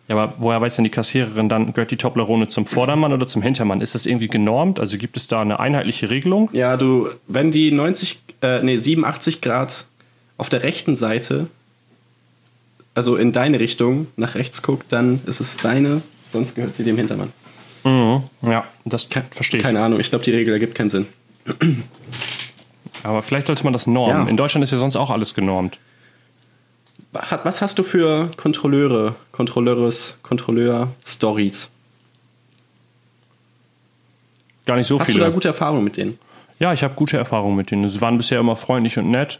Ja, aber woher weiß denn die Kassiererin dann, gehört die Toblerone zum Vordermann oder zum Hintermann? Ist das irgendwie genormt? Also gibt es da eine einheitliche Regelung? Ja, du, wenn die 90, äh, nee, 87 Grad auf der rechten Seite, also in deine Richtung, nach rechts guckt, dann ist es deine, sonst gehört sie dem Hintermann. Mhm. Ja, das verstehe ich. Keine Ahnung, ich glaube, die Regel ergibt keinen Sinn. Aber vielleicht sollte man das normen. Ja. In Deutschland ist ja sonst auch alles genormt. Was hast du für Kontrolleure, Kontrolleures, Kontrolleur-Stories? Gar nicht so Hast du viele. da gute Erfahrungen mit denen? Ja, ich habe gute Erfahrungen mit denen. Sie waren bisher immer freundlich und nett.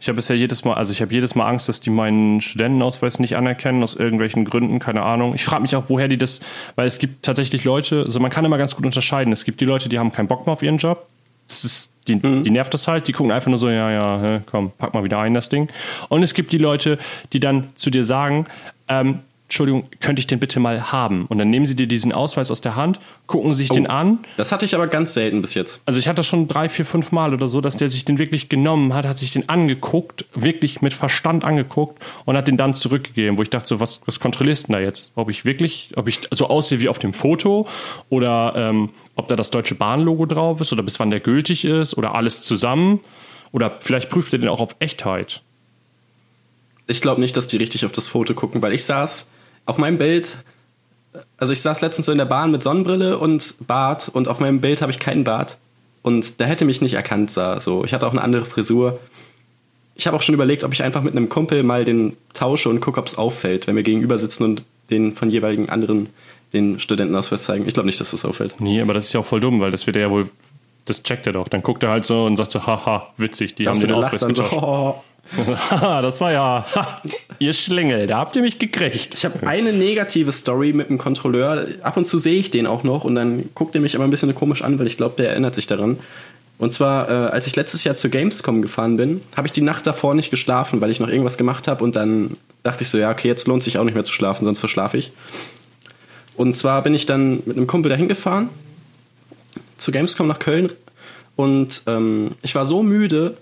Ich habe bisher jedes Mal, also ich habe jedes Mal Angst, dass die meinen Studentenausweis nicht anerkennen, aus irgendwelchen Gründen, keine Ahnung. Ich frage mich auch, woher die das, weil es gibt tatsächlich Leute, also man kann immer ganz gut unterscheiden. Es gibt die Leute, die haben keinen Bock mehr auf ihren Job. Das ist, die, die nervt das halt, die gucken einfach nur so, ja, ja, komm, pack mal wieder ein, das Ding. Und es gibt die Leute, die dann zu dir sagen, ähm, Entschuldigung, könnte ich den bitte mal haben? Und dann nehmen sie dir diesen Ausweis aus der Hand, gucken sich den an Das hatte ich aber ganz selten bis jetzt. also ich hatte das schon drei, vier, fünf Mal oder so, dass der sich den wirklich genommen hat, hat sich den angeguckt, wirklich mit Verstand angeguckt und hat den dann zurückgegeben, wo ich dachte so, was, was kontrollierst du denn da jetzt? Ob ich wirklich, ob ich so aussehe wie auf dem Foto oder ähm, ob da das Deutsche Bahn-Logo drauf ist oder bis wann der gültig ist oder alles zusammen oder vielleicht prüft er den auch auf Echtheit. Ich glaube nicht, dass die richtig auf das Foto gucken, weil ich saß auf meinem Bild, also ich saß letztens so in der Bahn mit Sonnenbrille und Bart und auf meinem Bild habe ich keinen Bart. Und der hätte mich nicht erkannt, so. Ich hatte auch eine andere Frisur. Ich habe auch schon überlegt, ob ich einfach mit einem Kumpel mal den tausche und gucke, ob es auffällt, wenn wir gegenüber sitzen und den von jeweiligen anderen den Studentenausweis zeigen. Ich glaube nicht, dass das auffällt. Nee, aber das ist ja auch voll dumm, weil das wird er ja wohl, das checkt er doch. Dann guckt er halt so und sagt so, haha, witzig, die haben Also den Ausweis so, getauscht. Haha, das war ja, ihr Schlingel, da habt ihr mich gekriegt. Ich habe eine negative Story mit dem Kontrolleur. Ab und zu sehe ich den auch noch und dann guckt er mich aber ein bisschen komisch an, weil ich glaube, der erinnert sich daran. Und zwar, äh, als ich letztes Jahr zur Gamescom gefahren bin, habe ich die Nacht davor nicht geschlafen, weil ich noch irgendwas gemacht habe und dann dachte ich so, ja, okay, jetzt lohnt sich auch nicht mehr zu schlafen, sonst verschlafe ich. Und zwar bin ich dann mit einem Kumpel dahin gefahren, zur Gamescom nach Köln und ähm, ich war so müde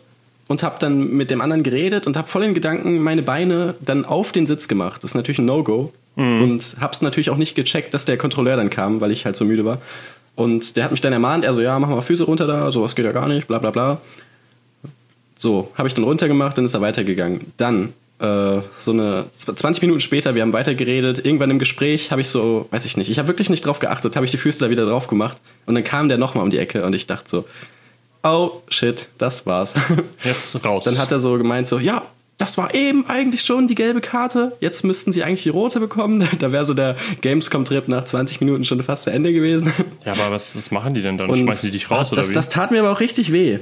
und habe dann mit dem anderen geredet und habe voll in Gedanken meine Beine dann auf den Sitz gemacht. Das ist natürlich ein No-Go. Und habe es natürlich auch nicht gecheckt, dass der Kontrolleur dann kam, weil ich halt so müde war. Und der hat mich dann ermahnt, er so, ja, mach mal Füße runter da, sowas geht ja gar nicht, bla bla bla. So, habe ich dann runtergemacht, dann ist er weitergegangen. Dann, äh, so eine 20 Minuten später, wir haben weitergeredet, irgendwann im Gespräch habe ich so, weiß ich nicht, ich habe wirklich nicht drauf geachtet, habe ich die Füße da wieder drauf gemacht. Und dann kam der nochmal um die Ecke und ich dachte so, oh shit, das war's. Jetzt raus. Dann hat er so gemeint, so, ja, das war eben eigentlich schon die gelbe Karte. Jetzt müssten sie eigentlich die rote bekommen. Da wäre so der Gamescom-Trip nach 20 Minuten schon fast zu Ende gewesen. ja, aber was, was machen die denn dann? Und Schmeißen die dich raus das, oder wie? das tat mir aber auch richtig weh.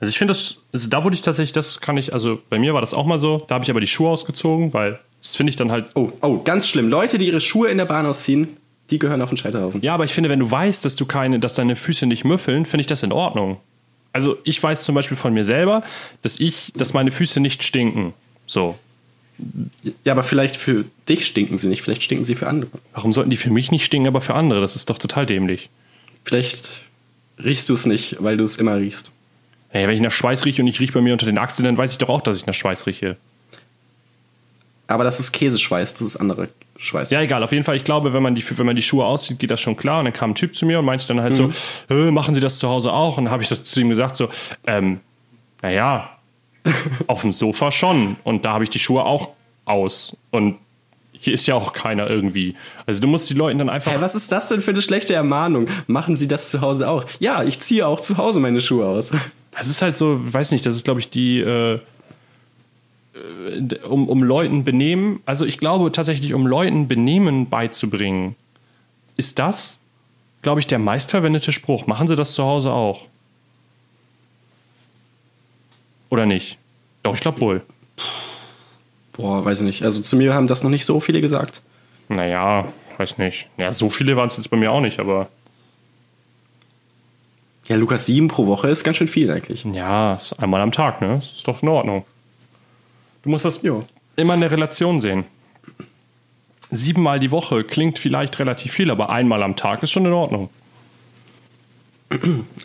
also ich finde das, also da wurde ich tatsächlich, das kann ich, also bei mir war das auch mal so, da habe ich aber die Schuhe ausgezogen, weil das finde ich dann halt, Oh, oh, ganz schlimm. Leute, die ihre Schuhe in der Bahn ausziehen, die gehören auf den Scheiterhaufen. ja, aber ich finde, wenn du weißt, dass du keine, dass deine Füße nicht müffeln, finde ich das in Ordnung. Also ich weiß zum Beispiel von mir selber, dass ich, dass meine Füße nicht stinken. So. Ja, aber vielleicht für dich stinken sie nicht, vielleicht stinken sie für andere. Warum sollten die für mich nicht stinken, aber für andere? Das ist doch total dämlich. Vielleicht riechst du es nicht, weil du es immer riechst. Naja, wenn ich nach Schweiß rieche und ich rieche bei mir unter den Achseln, dann weiß ich doch auch, dass ich nach Schweiß rieche. Aber das ist Käseschweiß, das ist andere Schweiß. Ja, egal. Auf jeden Fall, ich glaube, wenn man die, wenn man die Schuhe aussieht, geht das schon klar. Und dann kam ein Typ zu mir und meinte dann halt Mhm. so, machen Sie das zu Hause auch? Und dann habe ich so zu ihm gesagt so, ähm, naja, auf dem Sofa schon. Und da habe ich die Schuhe auch aus. Und hier ist ja auch keiner irgendwie. Also du musst die Leuten dann einfach... Hey, was ist das denn für eine schlechte Ermahnung? Machen Sie das zu Hause auch? Ja, ich ziehe auch zu Hause meine Schuhe aus. Das ist halt so, weiß nicht, das ist, glaube ich, die, äh, um, um Leuten Benehmen, also ich glaube tatsächlich, um Leuten Benehmen beizubringen, ist das, glaube ich, der meistverwendete Spruch. Machen Sie das zu Hause auch? Oder nicht? Doch, ich glaube wohl. Boah, weiß ich nicht. Also zu mir haben das noch nicht so viele gesagt. Naja, weiß nicht. Ja, so viele waren es jetzt bei mir auch nicht, aber Ja, Lukas, sieben pro Woche ist ganz schön viel eigentlich. ja, ist einmal am Tag, ne? Das ist doch in Ordnung. Du musst das Jo. immer in der Relation sehen. Siebenmal die Woche klingt vielleicht relativ viel, aber einmal am Tag ist schon in Ordnung.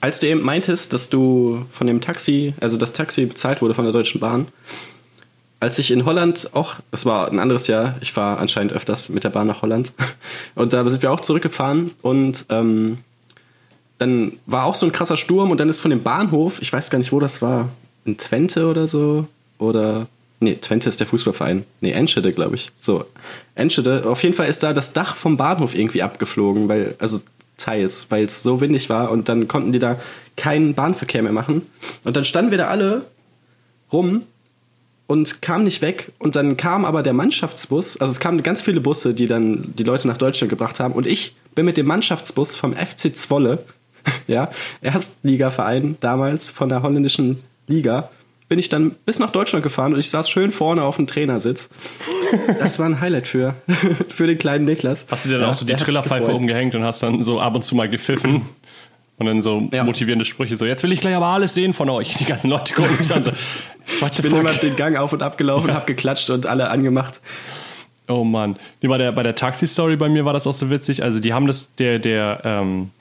Als du eben meintest, dass du von dem Taxi, also das Taxi bezahlt wurde von der Deutschen Bahn, als ich in Holland auch, das war ein anderes Jahr, ich war anscheinend öfters mit der Bahn nach Holland und da sind wir auch zurückgefahren und ähm, dann war auch so ein krasser Sturm und dann ist von dem Bahnhof, ich weiß gar nicht, wo das war, in Twente oder so oder nee, Twente ist der Fußballverein. Nee, Enschede, glaube ich. So, Enschede. Auf jeden Fall ist da das Dach vom Bahnhof irgendwie abgeflogen, weil also teils, weil es so windig war und dann konnten die da keinen Bahnverkehr mehr machen und dann standen wir da alle rum und kam nicht weg und dann kam aber der Mannschaftsbus, also es kamen ganz viele Busse, die dann die Leute nach Deutschland gebracht haben und ich bin mit dem Mannschaftsbus vom FC Zwolle, ja, Erstligaverein damals von der holländischen Liga, bin ich dann bis nach Deutschland gefahren und ich saß schön vorne auf dem Trainersitz. Das war ein Highlight für, für den kleinen Niklas. Hast du dir dann Ja, auch so die Trillerpfeife umgehängt und hast dann so ab und zu mal gepfiffen und dann so Ja. motivierende Sprüche, so jetzt will ich gleich aber alles sehen von euch. Die ganzen Leute gucken mich an so, what the Ich bin immer fuck? den Gang auf und ab gelaufen, hab geklatscht und alle angemacht. Oh Mann. Nee, bei der, bei der Taxi-Story bei mir war das auch so witzig. Also die haben das, der, der, ähm,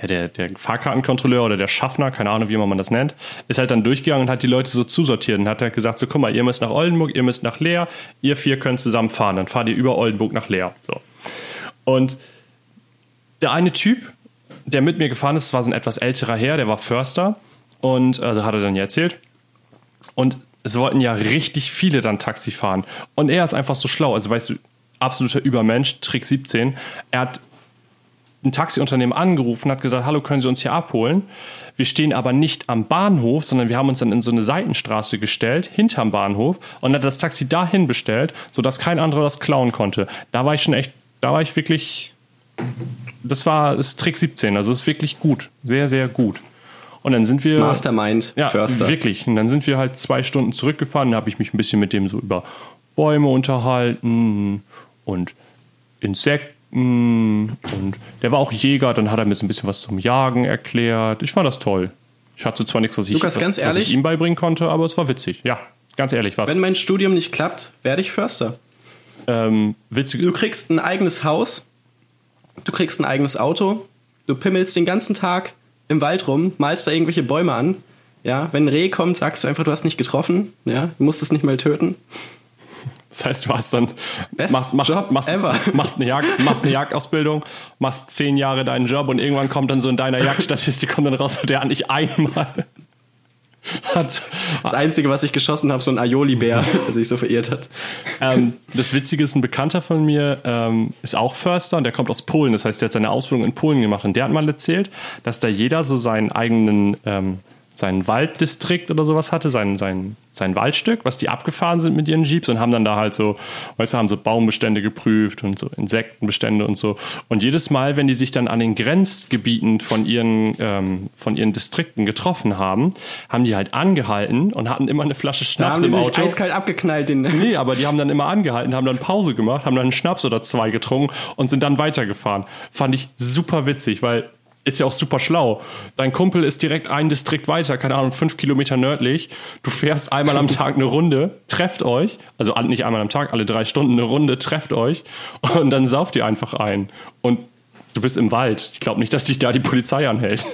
ja, der, der Fahrkartenkontrolleur oder der Schaffner, keine Ahnung, wie immer man das nennt, ist halt dann durchgegangen und hat die Leute so zusortiert und hat halt gesagt, so guck mal, ihr müsst nach Oldenburg, ihr müsst nach Leer, ihr vier könnt zusammen fahren, dann fahrt ihr über Oldenburg nach Leer. So. Und der eine Typ, der mit mir gefahren ist, war so ein etwas älterer Herr, der war Förster und also hat er dann ja erzählt. Und es wollten ja richtig viele dann Taxi fahren. Und er ist einfach so schlau. Also weißt du, absoluter Übermensch, Trick 17. Er hat ein Taxiunternehmen angerufen, hat gesagt, hallo, können Sie uns hier abholen? Wir stehen aber nicht am Bahnhof, sondern wir haben uns dann in so eine Seitenstraße gestellt, hinterm Bahnhof, und hat das Taxi dahin bestellt, sodass kein anderer das klauen konnte. Da war ich schon echt, da war ich wirklich, das war das Trick 17, also ist wirklich gut, sehr, sehr gut. Und dann sind wir... Mastermind, Ja, Förster. wirklich. Und dann sind wir halt zwei Stunden zurückgefahren. Da habe ich mich ein bisschen mit dem so über Bäume unterhalten und Insekten. Und der war auch Jäger. Dann hat er mir so ein bisschen was zum Jagen erklärt. Ich fand das toll. Ich hatte zwar nichts, was ich, Lukas, was, ganz was ehrlich? ich ihm beibringen konnte, aber es war witzig. Ja, ganz ehrlich, was. Wenn mein Studium nicht klappt, werde ich Förster. ähm, witzig, Du kriegst ein eigenes Haus, du kriegst ein eigenes Auto, du pimmelst den ganzen Tag im Wald rum, malst da irgendwelche Bäume an. Ja, wenn ein Reh kommt, sagst du einfach, du hast nicht getroffen. Ja, du musst es nicht mal töten. Das heißt, du hast dann Best machst, machst, Job machst, ever. machst, eine Jagd, machst eine Jagdausbildung, machst zehn Jahre deinen Job und irgendwann kommt dann so in deiner Jagdstatistik kommt dann raus, der nicht einmal hat. Das Einzige, was ich geschossen habe, so ein Aioli-Bär, der sich so verirrt hat. Ähm, das Witzige ist, ein Bekannter von mir ähm, ist auch Förster und der kommt aus Polen. Das heißt, der hat seine Ausbildung in Polen gemacht und der hat mal erzählt, dass da jeder so seinen eigenen ähm, seinen Walddistrikt oder sowas hatte, sein, sein, sein Waldstück, was die abgefahren sind mit ihren Jeeps und haben dann da halt so, weißt du, haben so Baumbestände geprüft und so Insektenbestände und so. Und jedes Mal, wenn die sich dann an den Grenzgebieten von ihren, ähm, von ihren Distrikten getroffen haben, haben die halt angehalten und hatten immer eine Flasche Da Schnaps haben die im sich Auto. eiskalt abgeknallt. Den Nee, aber die haben dann immer angehalten, haben dann Pause gemacht, haben dann einen Schnaps oder zwei getrunken und sind dann weitergefahren. Fand ich super witzig, weil ist ja auch super schlau. Dein Kumpel ist direkt ein Distrikt weiter, keine Ahnung, fünf Kilometer nördlich. Du fährst einmal am Tag eine Runde, trefft euch, also nicht einmal am Tag, alle drei Stunden eine Runde, trefft euch und dann sauft ihr einfach ein. Und du bist im Wald. Ich glaube nicht, dass dich da die Polizei anhält.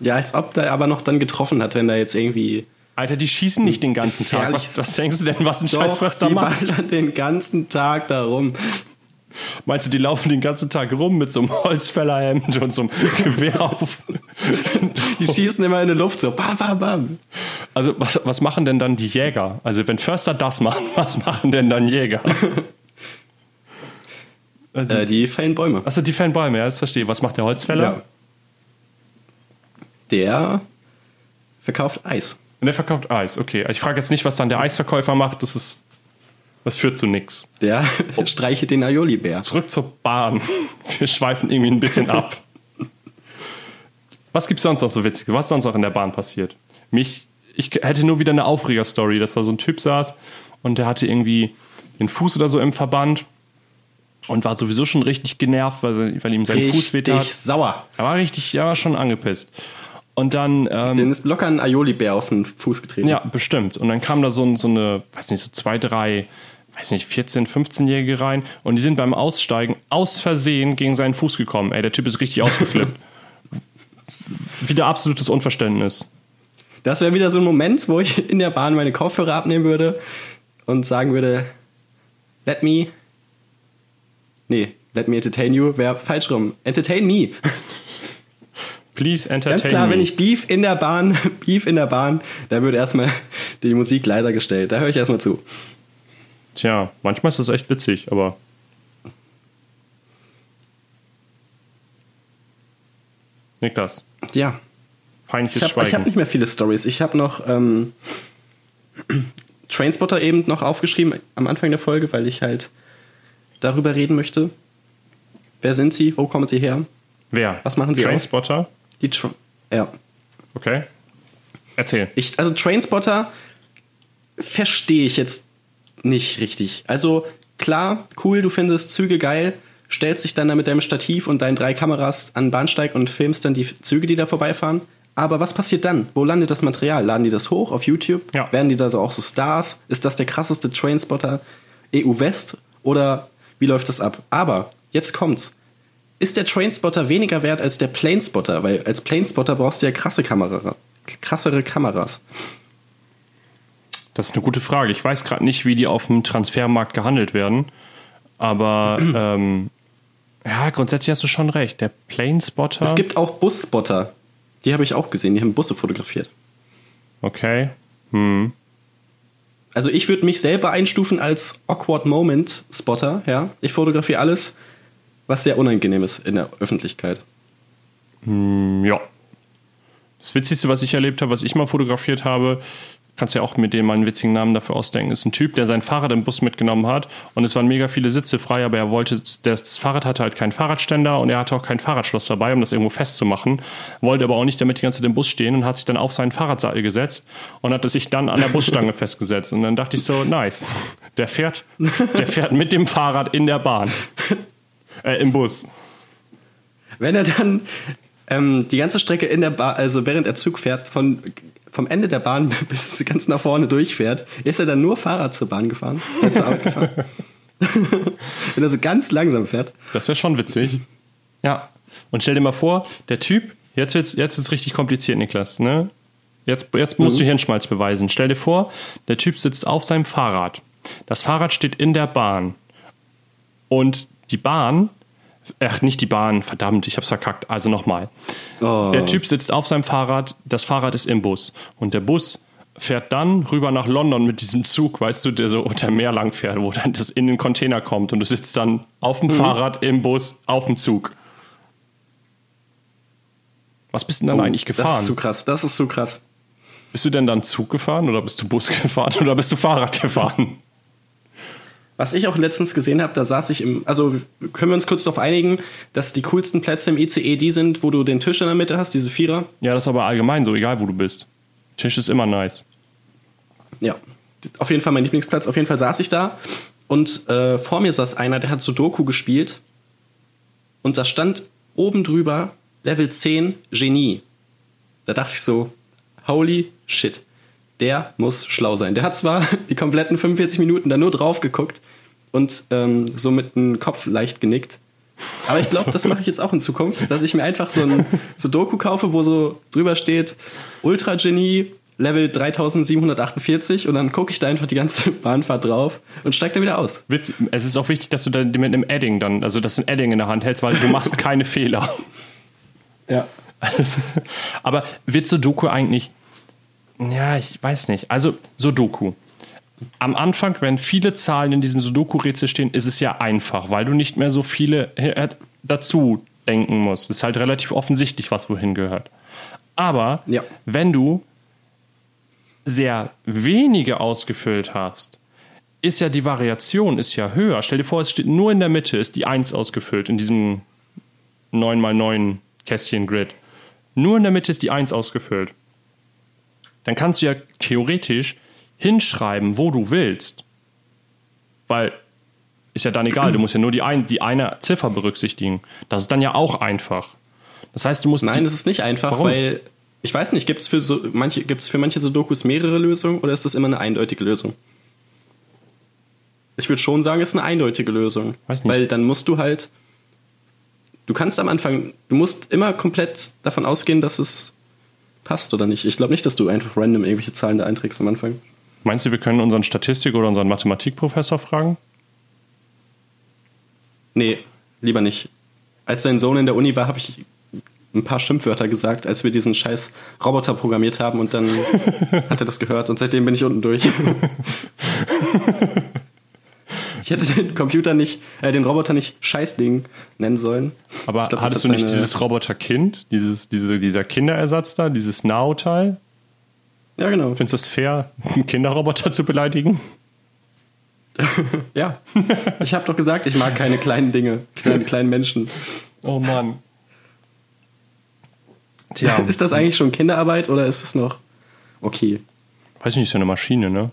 Ja, als ob der aber noch dann getroffen hat, wenn da jetzt irgendwie. Alter, die schießen nicht den ganzen Tag. Was, was denkst du denn, was ein Scheiß was da macht? Die ballern den ganzen Tag da rum. Meinst du, die laufen den ganzen Tag rum mit so einem Holzfällerhemd und so einem Gewehr auf? Die schießen immer in die Luft so, bam, bam, bam. Also, was, was machen denn dann die Jäger? Also, wenn Förster das machen, was machen denn dann Jäger? Also, äh, die fällen Bäume. Achso, die fällen Bäume, ja, das verstehe. Was macht der Holzfäller? Ja. Der verkauft Eis. Und der verkauft Eis, okay. Ich frage jetzt nicht, was dann der Eisverkäufer macht, das ist das führt zu nichts. Der streichelt den Aioli-Bär. Zurück zur Bahn. Wir schweifen irgendwie ein bisschen ab. Was gibt es sonst noch so witzig? Was ist sonst noch in der Bahn passiert? Mich, ich hätte nur wieder eine Aufreger-Story, dass da so ein Typ saß und der hatte irgendwie den Fuß oder so im Verband und war sowieso schon richtig genervt, weil, weil ihm sein richtig Fuß wehtat. Richtig sauer. Er war richtig, er war schon angepisst. Und dann. Ähm, Den ist locker ein Aioli-Bär auf den Fuß getreten. Ja, bestimmt. Und dann kam da so, so eine, weiß nicht, so zwei, drei weiß nicht, 14-, 15-Jährige rein und die sind beim Aussteigen aus Versehen gegen seinen Fuß gekommen. Ey, der Typ ist richtig ausgeflippt. wieder absolutes Unverständnis. Das wäre wieder so ein Moment, wo ich in der Bahn meine Kopfhörer abnehmen würde und sagen würde, let me, nee, let me entertain you, wäre falsch rum. Entertain me. Please entertain Ganz klar, me. wenn ich Beef in der Bahn, Beef in der Bahn, da wird erstmal die Musik leiser gestellt. Da höre ich erstmal zu. Tja, manchmal ist das echt witzig, aber. Niklas. Ja. Peinliches ich Schweigen. Ich habe nicht mehr viele Stories. Ich habe noch ähm, Trainspotter eben noch aufgeschrieben am Anfang der Folge, weil ich halt darüber reden möchte. Wer sind sie? Wo kommen sie her? Wer? Was machen sie? Trainspotter? Die Tra ja. Okay. Erzähl. Ich, also Trainspotter verstehe ich jetzt nicht richtig. Also klar, cool, du findest Züge geil, stellst dich dann da mit deinem Stativ und deinen drei Kameras an den Bahnsteig und filmst dann die Züge, die da vorbeifahren. Aber was passiert dann? Wo landet das Material? Laden die das hoch auf YouTube? Ja. Werden die da so auch so Stars? Ist das der krasseste Trainspotter EU West? Oder wie läuft das ab? Aber jetzt kommt's. Ist der Trainspotter weniger wert als der Planespotter? Weil als Planespotter brauchst du ja krasse Kamera, krassere Kameras. Das ist eine gute Frage. Ich weiß gerade nicht, wie die auf dem Transfermarkt gehandelt werden. Aber ähm, ja, grundsätzlich hast du schon recht. Der Planespotter. Es gibt auch Busspotter. Die habe ich auch gesehen. Die haben Busse fotografiert. Okay. Hm. Also ich würde mich selber einstufen als Awkward Moment Spotter. Ja, ich fotografiere alles, was sehr unangenehm ist in der Öffentlichkeit. Hm, ja. Das Witzigste, was ich erlebt habe, was ich mal fotografiert habe, kannst ja auch mit dem mal einen witzigen Namen dafür ausdenken. Ist ein Typ, der sein Fahrrad im Bus mitgenommen hat und es waren mega viele Sitze frei, aber er wollte, das Fahrrad hatte halt keinen Fahrradständer und er hatte auch kein Fahrradschloss dabei, um das irgendwo festzumachen. Wollte aber auch nicht damit die ganze Zeit im Bus stehen und hat sich dann auf seinen Fahrradsattel gesetzt und hat sich dann an der Busstange festgesetzt. Und dann dachte ich so, nice. Der fährt, der fährt mit dem Fahrrad in der Bahn. Äh, im Bus. Wenn er dann ähm, die ganze Strecke in der Bahn, also während er Zug fährt, von vom Ende der Bahn bis ganz nach vorne durchfährt, ist er dann nur Fahrrad zur Bahn gefahren, zur Arbeit gefahren. Wenn er so ganz langsam fährt. Das wäre schon witzig. Ja. Und stell dir mal vor, der Typ, jetzt wird es jetzt wird's richtig kompliziert, Niklas, ne? Jetzt, jetzt musst mhm. du Hirnschmalz beweisen. Stell dir vor, der Typ sitzt auf seinem Fahrrad. Das Fahrrad steht in der Bahn. Und die Bahn Ach, nicht die Bahn, verdammt, ich hab's verkackt. Also nochmal. Oh. Der Typ sitzt auf seinem Fahrrad, das Fahrrad ist im Bus. Und der Bus fährt dann rüber nach London mit diesem Zug, weißt du, der so unter Meer lang fährt, wo dann das in den Container kommt und du sitzt dann auf dem mhm. Fahrrad, im Bus, auf dem Zug. Was bist du denn dann oh, eigentlich gefahren? Das ist zu krass, das ist zu krass. Bist du denn dann Zug gefahren oder bist du Bus gefahren oder bist du Fahrrad gefahren? Was ich auch letztens gesehen habe, da saß ich im, also können wir uns kurz darauf einigen, dass die coolsten Plätze im ICE die sind, wo du den Tisch in der Mitte hast, diese Vierer? Ja, das ist aber allgemein so, egal wo du bist. Tisch ist immer nice. Ja, auf jeden Fall mein Lieblingsplatz. Auf jeden Fall saß ich da und äh, vor mir saß einer, der hat Sudoku gespielt und da stand oben drüber Level 10 Genie. Da dachte ich so, holy shit, der muss schlau sein. Der hat zwar die kompletten 45 Minuten da nur drauf geguckt und ähm, so mit dem Kopf leicht genickt. Aber ich glaube, das mache ich jetzt auch in Zukunft, dass ich mir einfach so ein so Doku kaufe, wo so drüber steht, Ultra Genie, Level 3748 und dann gucke ich da einfach die ganze Bahnfahrt drauf und steige da wieder aus. Witz, es ist auch wichtig, dass du da mit einem Edding dann, also dass du ein Edding in der Hand hältst, weil du machst keine Fehler. Ja. Also, aber wird Sudoku eigentlich. Ja, ich weiß nicht. Also, Sudoku. Am Anfang, wenn viele Zahlen in diesem Sudoku-Rätsel stehen, ist es ja einfach, weil du nicht mehr so viele äh, dazu denken musst. Es ist halt relativ offensichtlich, was wohin gehört. Aber Ja. wenn du sehr wenige ausgefüllt hast, ist ja die Variation ist ja höher. Stell dir vor, es steht nur in der Mitte, ist die 1 ausgefüllt in diesem 9x9 Kästchen-Grid. Nur in der Mitte ist die 1 ausgefüllt. Dann kannst du ja theoretisch hinschreiben, wo du willst. Weil ist ja dann egal, du musst ja nur die, ein, die eine Ziffer berücksichtigen. Das ist dann ja auch einfach. Das heißt, du musst. Nein, das ist nicht einfach, Warum? weil ich weiß nicht, gibt es für, so, manche, gibt's für manche Sudokus mehrere Lösungen oder ist das immer eine eindeutige Lösung? Ich würde schon sagen, es ist eine eindeutige Lösung. Weiß nicht. Weil dann musst du halt. Du kannst am Anfang, du musst immer komplett davon ausgehen, dass es passt oder nicht. Ich glaube nicht, dass du einfach random irgendwelche Zahlen da einträgst am Anfang. Meinst du, wir können unseren Statistik- oder unseren Mathematikprofessor fragen? Nee, lieber nicht. Als sein Sohn in der Uni war, habe ich ein paar Schimpfwörter gesagt, als wir diesen scheiß Roboter programmiert haben und dann hat er das gehört und seitdem bin ich unten durch. ich hätte den Computer nicht, äh, den Roboter nicht Scheißding nennen sollen. Aber glaub, hattest hat du nicht dieses Roboterkind, dieses, diese, dieser Kinderersatz da, dieses Now-Teil? Ja, genau. Findest du es fair, einen Kinderroboter zu beleidigen? Ja. Ich habe doch gesagt, ich mag keine kleinen Dinge, keine kleinen Menschen. Oh Mann. Tja, Ist das eigentlich schon Kinderarbeit oder ist es noch okay? weiß ich nicht, ist ja eine Maschine, ne?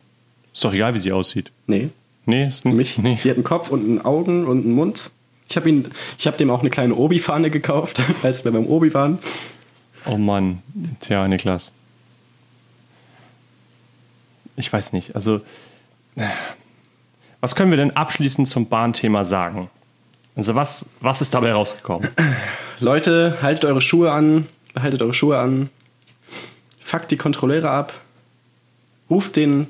Ist doch egal, wie sie aussieht. Nee. Nee, ist nicht. mich, Nee. die hat einen Kopf und einen Augen und einen Mund. Ich habe ihn, ich habe dem auch eine kleine Obi-Fahne gekauft, als wir beim Obi waren. Oh Mann. Tja, Niklas. Ich weiß nicht. Also, äh, was können wir denn abschließend zum Bahnthema sagen? Also, was, was ist dabei rausgekommen? Leute, haltet eure Schuhe an, haltet eure Schuhe an, fuckt die Kontrolleure ab, ruft den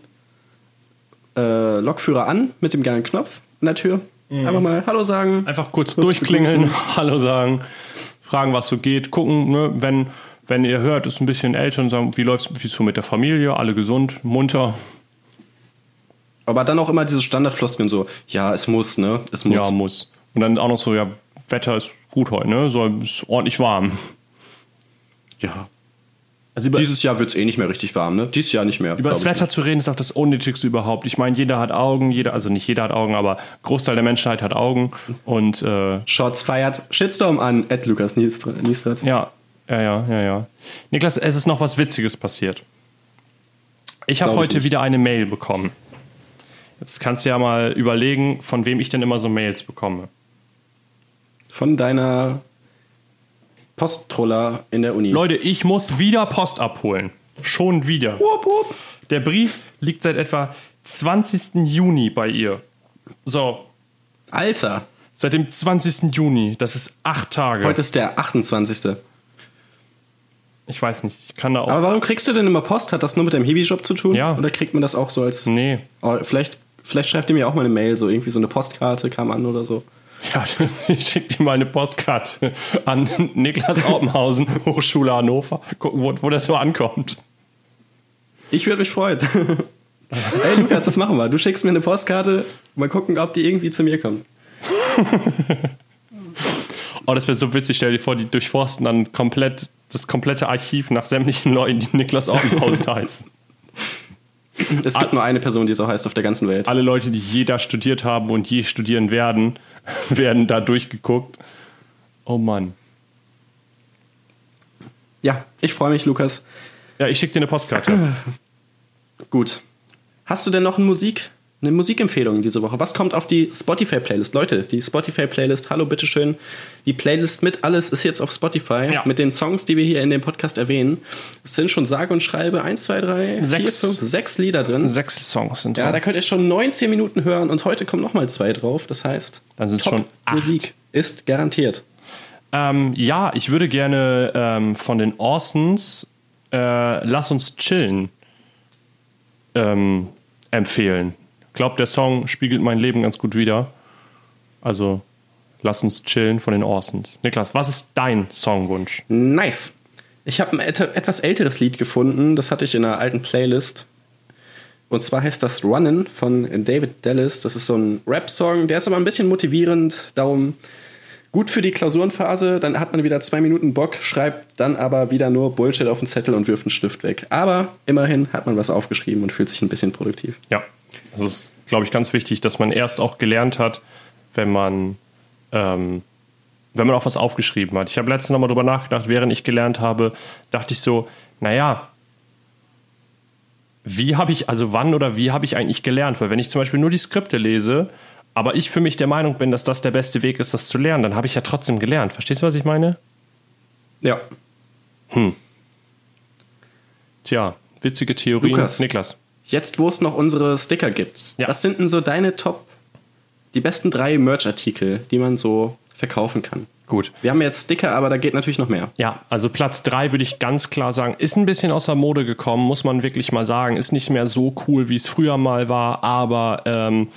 äh, Lokführer an mit dem geilen Knopf an der Tür. Einfach mal Hallo sagen. Einfach kurz, Kurz durchklingeln, begrüßen. Hallo sagen, fragen, was so geht, gucken, ne, wenn, wenn ihr hört, ist ein bisschen älter und sagen, wie läuft's, wie ist so mit der Familie, alle gesund, munter. Aber dann auch immer diese Standardfloskeln so, ja, es muss, ne? Es muss. Ja, muss. Und dann auch noch so, ja, Wetter ist gut heute, ne? So, ist ordentlich warm. ja. Also Dieses Jahr wird es eh nicht mehr richtig warm, ne? Dieses Jahr nicht mehr. über das ich Wetter zu reden, ist auch das Unnötigste überhaupt. Ich meine, jeder hat Augen, jeder, also nicht jeder hat Augen, aber Großteil der Menschheit hat Augen. Und äh. Shots feiert Shitstorm an, Ed Lukas Niestert. ja, ja, ja, ja, ja. Niklas, es ist noch was Witziges passiert. Ich habe ich heute nicht. wieder eine Mail bekommen. Jetzt kannst du ja mal überlegen, von wem ich denn immer so Mails bekomme. Von deiner Posttroller in der Uni. Leute, ich muss wieder Post abholen. Schon wieder. Wupp, wupp. Der Brief liegt seit etwa 20. Juni bei ihr. So, Alter, seit dem 20. Juni. Das ist acht Tage. heute ist der 28. Ich weiß nicht, ich kann da auch. Aber warum kriegst du denn immer Post? Hat das nur mit deinem Hiwi-Job zu tun? Ja. Oder kriegt man das auch so als. nee. Oh, vielleicht, vielleicht schreibt ihr mir auch mal eine Mail, so irgendwie so eine Postkarte kam an oder so. Ja, ich schicke dir mal eine Postkarte an Niklas Aupenhausen, Hochschule Hannover. Gucken, wo, wo das so ankommt. Ich würde mich freuen. Ey, Lukas, das machen wir. Du schickst mir eine Postkarte, mal gucken, ob die irgendwie zu mir kommt. Oh, das wäre so witzig. Stell dir vor, die durchforsten dann komplett das komplette Archiv nach sämtlichen Leuten, die Niklas Aupenhausen heißen. Es gibt nur eine Person, die so heißt auf der ganzen Welt. Alle Leute, die je da studiert haben und je studieren werden, werden da durchgeguckt. Oh Mann. Ja, ich freue mich, Lukas. Ja, ich schicke dir eine Postkarte. Gut. Hast du denn noch einen Musik, eine Musikempfehlung diese Woche. Was kommt auf die Spotify-Playlist? Leute, die Spotify-Playlist, hallo, bitteschön. Die Playlist mit alles ist jetzt auf Spotify. Ja. Mit den Songs, die wir hier in dem Podcast erwähnen. Es sind schon sage und schreibe 1, 2, 3, Sechs. 4, 5, 6 Lieder drin. Sechs Songs sind Ja, drauf. da könnt ihr schon 19 Minuten hören und heute kommen nochmal zwei drauf. Das heißt, Dann sind's schon acht. Musik ist garantiert. Ähm, ja, ich würde gerne ähm, von den Orsons äh, Lass uns chillen ähm, empfehlen. Ich glaube, der Song spiegelt mein Leben ganz gut wider. Also, Lass uns chillen von den Orsons. Niklas, was ist dein Songwunsch? Nice. Ich habe ein et etwas älteres Lied gefunden. Das hatte ich in einer alten Playlist. Und zwar heißt das Runnin' von David Dallas. Das ist so ein Rap-Song. Der ist aber ein bisschen motivierend. Darum gut für die Klausurenphase. Dann hat man wieder zwei Minuten Bock, schreibt dann aber wieder nur Bullshit auf den Zettel und wirft einen Stift weg. Aber immerhin hat man was aufgeschrieben und fühlt sich ein bisschen produktiv. Ja, das ist, glaube ich, ganz wichtig, dass man erst auch gelernt hat, wenn man, ähm, wenn man auch was aufgeschrieben hat. Ich habe letztens nochmal drüber nachgedacht, während ich gelernt habe, dachte ich so, naja, wie habe ich, also wann oder wie habe ich eigentlich gelernt? Weil wenn ich zum Beispiel nur die Skripte lese, aber ich für mich der Meinung bin, dass das der beste Weg ist, das zu lernen, dann habe ich ja trotzdem gelernt. Verstehst du, was ich meine? Ja. Tja, witzige Theorien. Lukas. Niklas. Jetzt, wo es noch unsere Sticker gibt, Ja. was sind denn so deine Top, die besten drei Merch-Artikel, die man so verkaufen kann? Gut. Wir haben jetzt Sticker, aber da geht natürlich noch mehr. Ja, also Platz 3 würde ich ganz klar sagen, ist ein bisschen außer Mode gekommen, muss man wirklich mal sagen. Ist nicht mehr so cool, wie es früher mal war, aber ähm,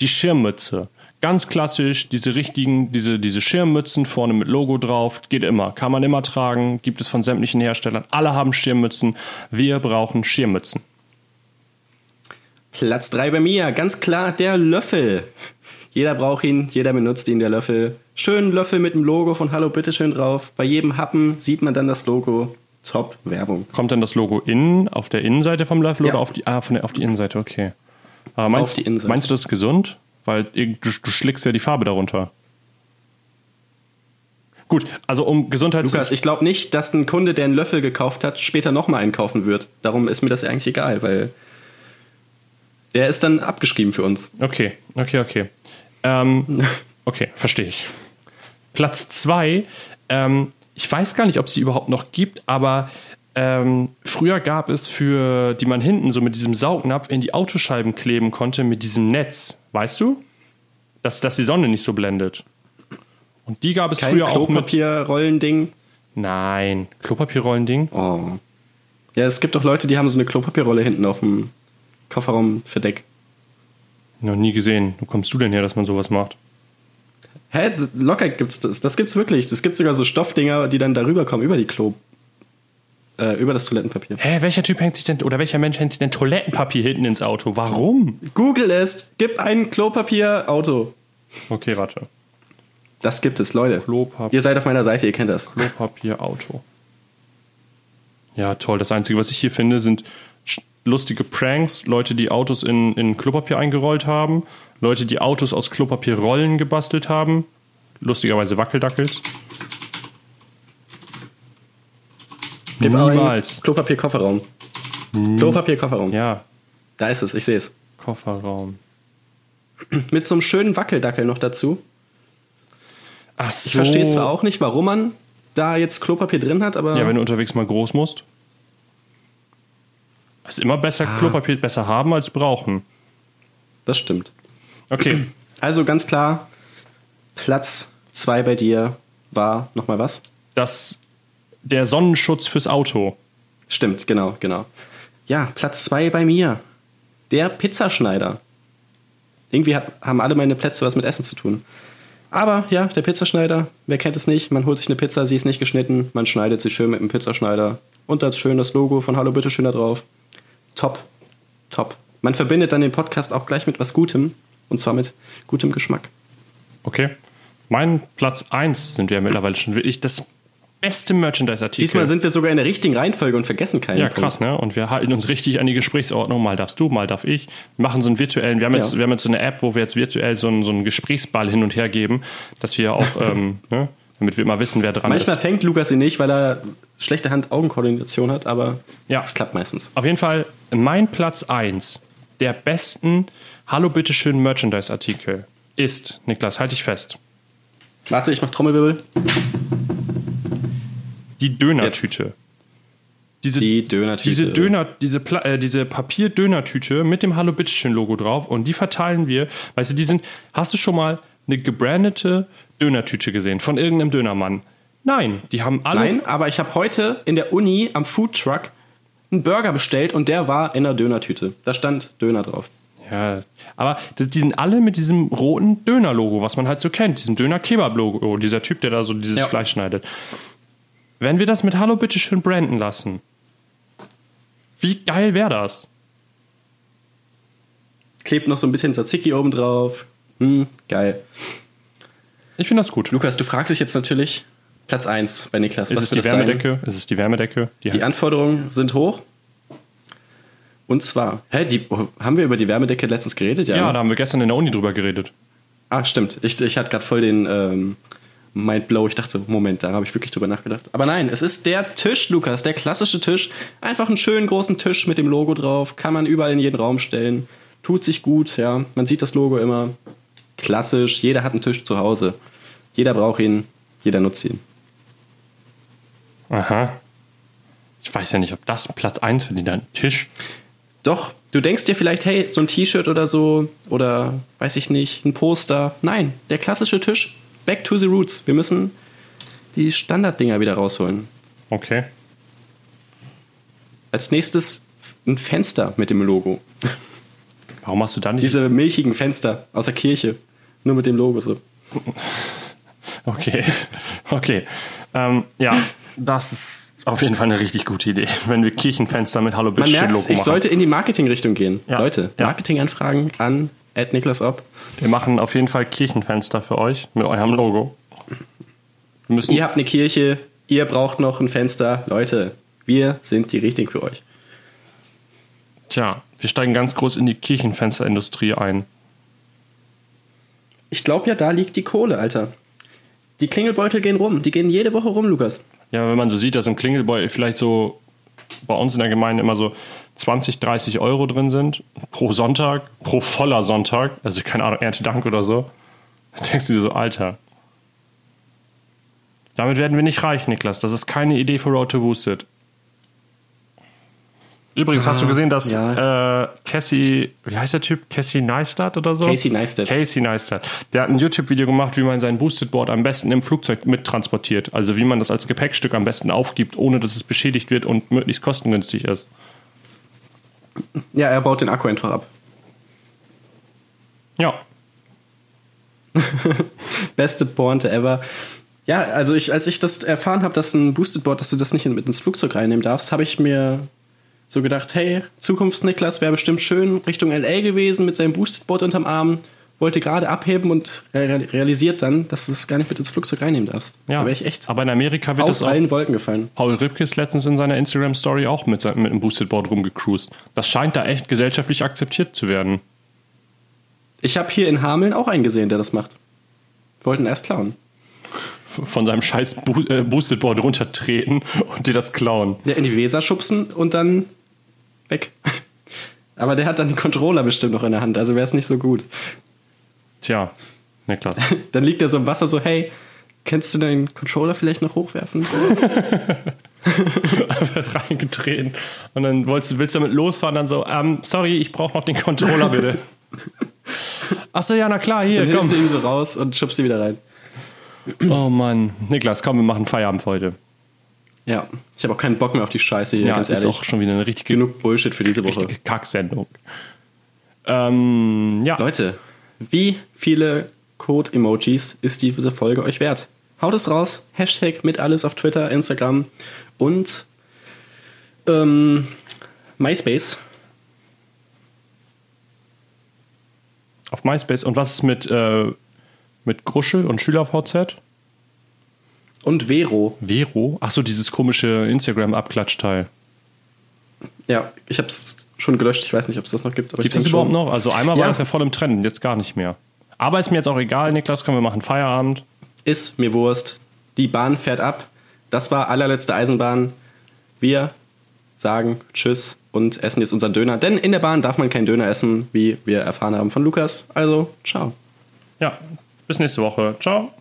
die Schirmmütze. Ganz klassisch, diese richtigen, diese, diese Schirmmützen vorne mit Logo drauf, geht immer, kann man immer tragen, gibt es von sämtlichen Herstellern. Alle haben Schirmmützen, wir brauchen Schirmmützen. Platz 3 bei mir, ganz klar der Löffel. Jeder braucht ihn, jeder benutzt ihn, der Löffel. Schönen Löffel mit dem Logo von Hallo Bitteschön drauf. Bei jedem Happen sieht man dann das Logo. Top Werbung. Kommt dann das Logo innen, auf der Innenseite vom Löffel Ja. oder auf die, ah, von der, auf die Innenseite, okay. Aber meinst, Auf die Innenseite. meinst du das ist gesund? Weil du, du schlägst ja die Farbe darunter. Gut, also um Gesundheit Lukas, ich glaube nicht, dass ein Kunde, der einen Löffel gekauft hat, später nochmal einkaufen wird. Darum ist mir das eigentlich egal, weil der ist dann abgeschrieben für uns. Okay, okay, okay. Ähm, okay, verstehe ich. Platz zwei, ähm, ich weiß gar nicht, ob es die überhaupt noch gibt, aber ähm, früher gab es für, die man hinten so mit diesem Saugnapf in die Autoscheiben kleben konnte, mit diesem Netz. Weißt du? Dass, dass die Sonne nicht so blendet. Und die gab es Kein früher auch mit. Klopapierrollending. Nein, Klopapierrollending. Oh. Ja, es gibt doch Leute, die haben so eine Klopapierrolle hinten auf dem Kofferraumverdeck. Noch nie gesehen. Wo kommst du denn her, dass man sowas macht? Hä? Locker gibt's das. Das gibt's wirklich. Es gibt sogar so Stoffdinger, die dann darüber kommen, über die Klo. Äh, über das Toilettenpapier. Hä, welcher Typ hängt sich denn, oder welcher Mensch hängt sich denn Toilettenpapier hinten ins Auto? Warum? Google es. Gib ein Klopapier-Auto. Okay, warte. Das gibt es, Leute. Klopapier. Ihr seid auf meiner Seite, ihr kennt das. Klopapier, Auto. Ja, toll. Das Einzige, was ich hier finde, sind lustige Pranks. Leute, die Autos in, in Klopapier eingerollt haben. Leute, die Autos aus Klopapierrollen gebastelt haben. Lustigerweise Wackeldackels. Gib Niemals. Klopapier-Kofferraum. Klopapier-Kofferraum. Ja, Da ist es, ich sehe es. Kofferraum. Mit so einem schönen Wackeldackel noch dazu. Ach so. Ich verstehe zwar auch nicht, warum man da jetzt Klopapier drin hat, aber Ja, wenn du unterwegs mal groß musst. Ist immer besser, Ah. Klopapier besser haben als brauchen. das stimmt. Okay. Also ganz klar, Platz 2 bei dir war nochmal was? Das, der Sonnenschutz fürs Auto. Stimmt, genau, genau. Ja, Platz 2 bei mir. Der Pizzaschneider. Irgendwie hat, haben alle meine Plätze was mit Essen zu tun. Aber ja, der Pizzaschneider, wer kennt es nicht? Man holt sich eine Pizza, sie ist nicht geschnitten, man schneidet sie schön mit dem Pizzaschneider. Und da ist schön das Logo von Hallo Bitteschön da drauf. Top, top. Man verbindet dann den Podcast auch gleich mit was Gutem. Und zwar mit gutem Geschmack. Okay. Mein Platz 1 sind wir mittlerweile schon wirklich das beste Merchandise-Artikel. Diesmal sind wir sogar in der richtigen Reihenfolge und vergessen keinen. ja, Punkt. krass, ne? Und wir halten uns richtig an die Gesprächsordnung. Mal darfst du, mal darf ich. Wir machen so einen virtuellen, wir haben jetzt, Ja. wir haben jetzt so eine App, wo wir jetzt virtuell so einen, so einen Gesprächsball hin und her geben, dass wir auch, ähm, ne? damit wir immer wissen, wer dran Manchmal ist. fängt Lukas ihn nicht, weil er schlechte Hand-Augen-Koordination hat, aber Ja. es klappt meistens. Auf jeden Fall, mein Platz 1 der besten Hallo bitteschön Merchandise-Artikel ist, Niklas, halte ich fest. Warte, ich mach Trommelwirbel. Die Dönertüte. Diese, Die Dönertüte. diese Döner, diese, Pla äh, diese Papier-Dönertüte mit dem Hallo bitteschön Logo drauf und die verteilen wir. Weißt du, die sind. Hast du schon mal eine gebrandete Dönertüte gesehen von irgendeinem Dönermann? Nein, die haben alle. Nein, aber ich habe heute in der Uni am Foodtruck einen Burger bestellt und der war in einer Dönertüte. Da stand Döner drauf. Ja, aber das, die sind alle mit diesem roten Döner-Logo, was man halt so kennt, diesem Döner-Kebab-Logo, dieser Typ, der da so dieses Ja. Fleisch schneidet. Wenn wir das mit Hallo bitteschön branden lassen, wie geil wäre das? Klebt noch so ein bisschen Tzatziki oben drauf. Hm, geil. Ich finde das gut. Lukas, du fragst dich jetzt natürlich Platz 1 bei Niklas. Ist es die? Wärmedecke? Ist es die Wärmedecke? Die, Die Anforderungen sind hoch. Und zwar, hä, die, haben wir über die Wärmedecke letztens geredet? ja, ne? da haben wir gestern in der Uni drüber geredet. Ah, stimmt. Ich, ich hatte gerade voll den ähm, Mindblow. Ich dachte so, Moment, da habe ich wirklich drüber nachgedacht. Aber nein, es ist der Tisch, Lukas, der klassische Tisch. Einfach einen schönen großen Tisch mit dem Logo drauf. Kann man überall in jeden Raum stellen. Tut sich gut, ja. Man sieht das Logo immer. Klassisch. Jeder hat einen Tisch zu Hause. Jeder braucht ihn. Jeder nutzt ihn. Aha. Ich weiß ja nicht, ob das Platz 1 für den dann Tisch. Doch, du denkst dir vielleicht, hey, so ein T-Shirt oder so, oder weiß ich nicht, ein Poster. Nein, der klassische Tisch. Back to the roots. Wir müssen die Standarddinger wieder rausholen. Okay. Als nächstes ein Fenster mit dem Logo. Warum hast du da nicht. Diese milchigen Fenster aus der Kirche. Nur mit dem Logo so. Okay. Okay. Ähm, ja, das ist auf jeden Fall eine richtig gute Idee, wenn wir Kirchenfenster mit Hallo Man bitteschön merkt, ich sollte in die Marketingrichtung gehen. Ja. Leute. Marketinganfragen an Niklas Opp. Wir machen auf jeden Fall Kirchenfenster für euch mit eurem Logo. Wir müssen, Ihr habt eine Kirche, ihr braucht noch ein Fenster. Leute, wir sind die Richtigen für euch. tja, wir steigen ganz groß in die Kirchenfensterindustrie ein. Ich glaube ja, da liegt die Kohle, Alter. Die Klingelbeutel gehen rum. Die gehen jede Woche rum, Lukas. Ja, wenn man so sieht, dass im Klingelbeutel vielleicht so bei uns in der Gemeinde immer so 20, 30 Euro drin sind pro Sonntag, pro voller Sonntag, also keine Ahnung, Erntedank oder so, dann denkst du dir so, Alter. Damit werden wir nicht reich, Niklas. Das ist keine Idee für Road to Boosted. Übrigens, hast du gesehen, dass ja. äh, Cassie, wie heißt der Typ? Cassie Neistat oder so? Casey Neistat. Casey Neistat. Der hat ein YouTube-Video gemacht, wie man sein Boosted Board am besten im Flugzeug mittransportiert. Also wie man das als Gepäckstück am besten aufgibt, ohne dass es beschädigt wird und möglichst kostengünstig ist. Ja, er baut den Akku einfach ab. Ja. Beste Pointe ever. Ja, also ich, als ich das erfahren habe, dass ein Boosted Board, dass du das nicht mit ins Flugzeug reinnehmen darfst, habe ich mir so gedacht, hey, Zukunfts-Niklas wäre bestimmt schön Richtung LA gewesen mit seinem Boosted Board unterm Arm, wollte gerade abheben und re realisiert dann, dass du es gar nicht mit ins Flugzeug reinnehmen darfst. ja. Da wäre ich echt Aber in Amerika wird aus das auch. allen Wolken gefallen. Paul Ripke ist letztens in seiner Instagram-Story auch mit, mit einem Boosted Board rumgecruised. Das scheint da echt gesellschaftlich akzeptiert zu werden. Ich habe hier in Hameln auch einen gesehen, der das macht. Wollten erst klauen. Von seinem scheiß Bo äh, Boosted Board runtertreten und dir das klauen. Der in die Weser schubsen und dann weg. Aber der hat dann den Controller bestimmt noch in der Hand, also wäre es nicht so gut. Tja, Niklas. Dann liegt er so im Wasser so, hey, kannst du deinen Controller vielleicht noch hochwerfen? reingetreten. Und dann wolltest, du- willst du damit losfahren, dann so, ähm, sorry, ich brauche noch den Controller, bitte. Achso, ja, na klar, hier, Dann hilfst du komm. ihm so raus und schubst sie wieder rein. Oh Mann. Niklas, komm, wir machen Feierabend für heute. Ja, ich habe auch keinen Bock mehr auf die Scheiße hier, Ja, ganz ist ehrlich. auch schon wieder eine richtige, Genug Bullshit für diese Woche. richtige Kacksendung. Ähm, ja. Leute, wie viele Code-Emojis ist diese Folge euch wert? Haut es raus. Hashtag mit alles auf Twitter, Instagram und ähm, MySpace. Auf MySpace. Und was ist mit, äh, mit Gruschel und SchülerVZ? Und Vero. Vero? Achso, dieses komische Instagram-Abklatschteil. Ja, ich habe es schon gelöscht. Ich weiß nicht, ob es das noch gibt. Aber Gibt es überhaupt noch? Also einmal war Ja. das ja voll im Trend, jetzt gar nicht mehr. Aber ist mir jetzt auch egal, Niklas, können wir machen Feierabend. Ist mir Wurst. Die Bahn fährt ab. Das war allerletzte Eisenbahn. Wir sagen Tschüss und essen jetzt unseren Döner. Denn in der Bahn darf man keinen Döner essen, wie wir erfahren haben von Lukas. Also, ciao. Ja, bis nächste Woche. Ciao.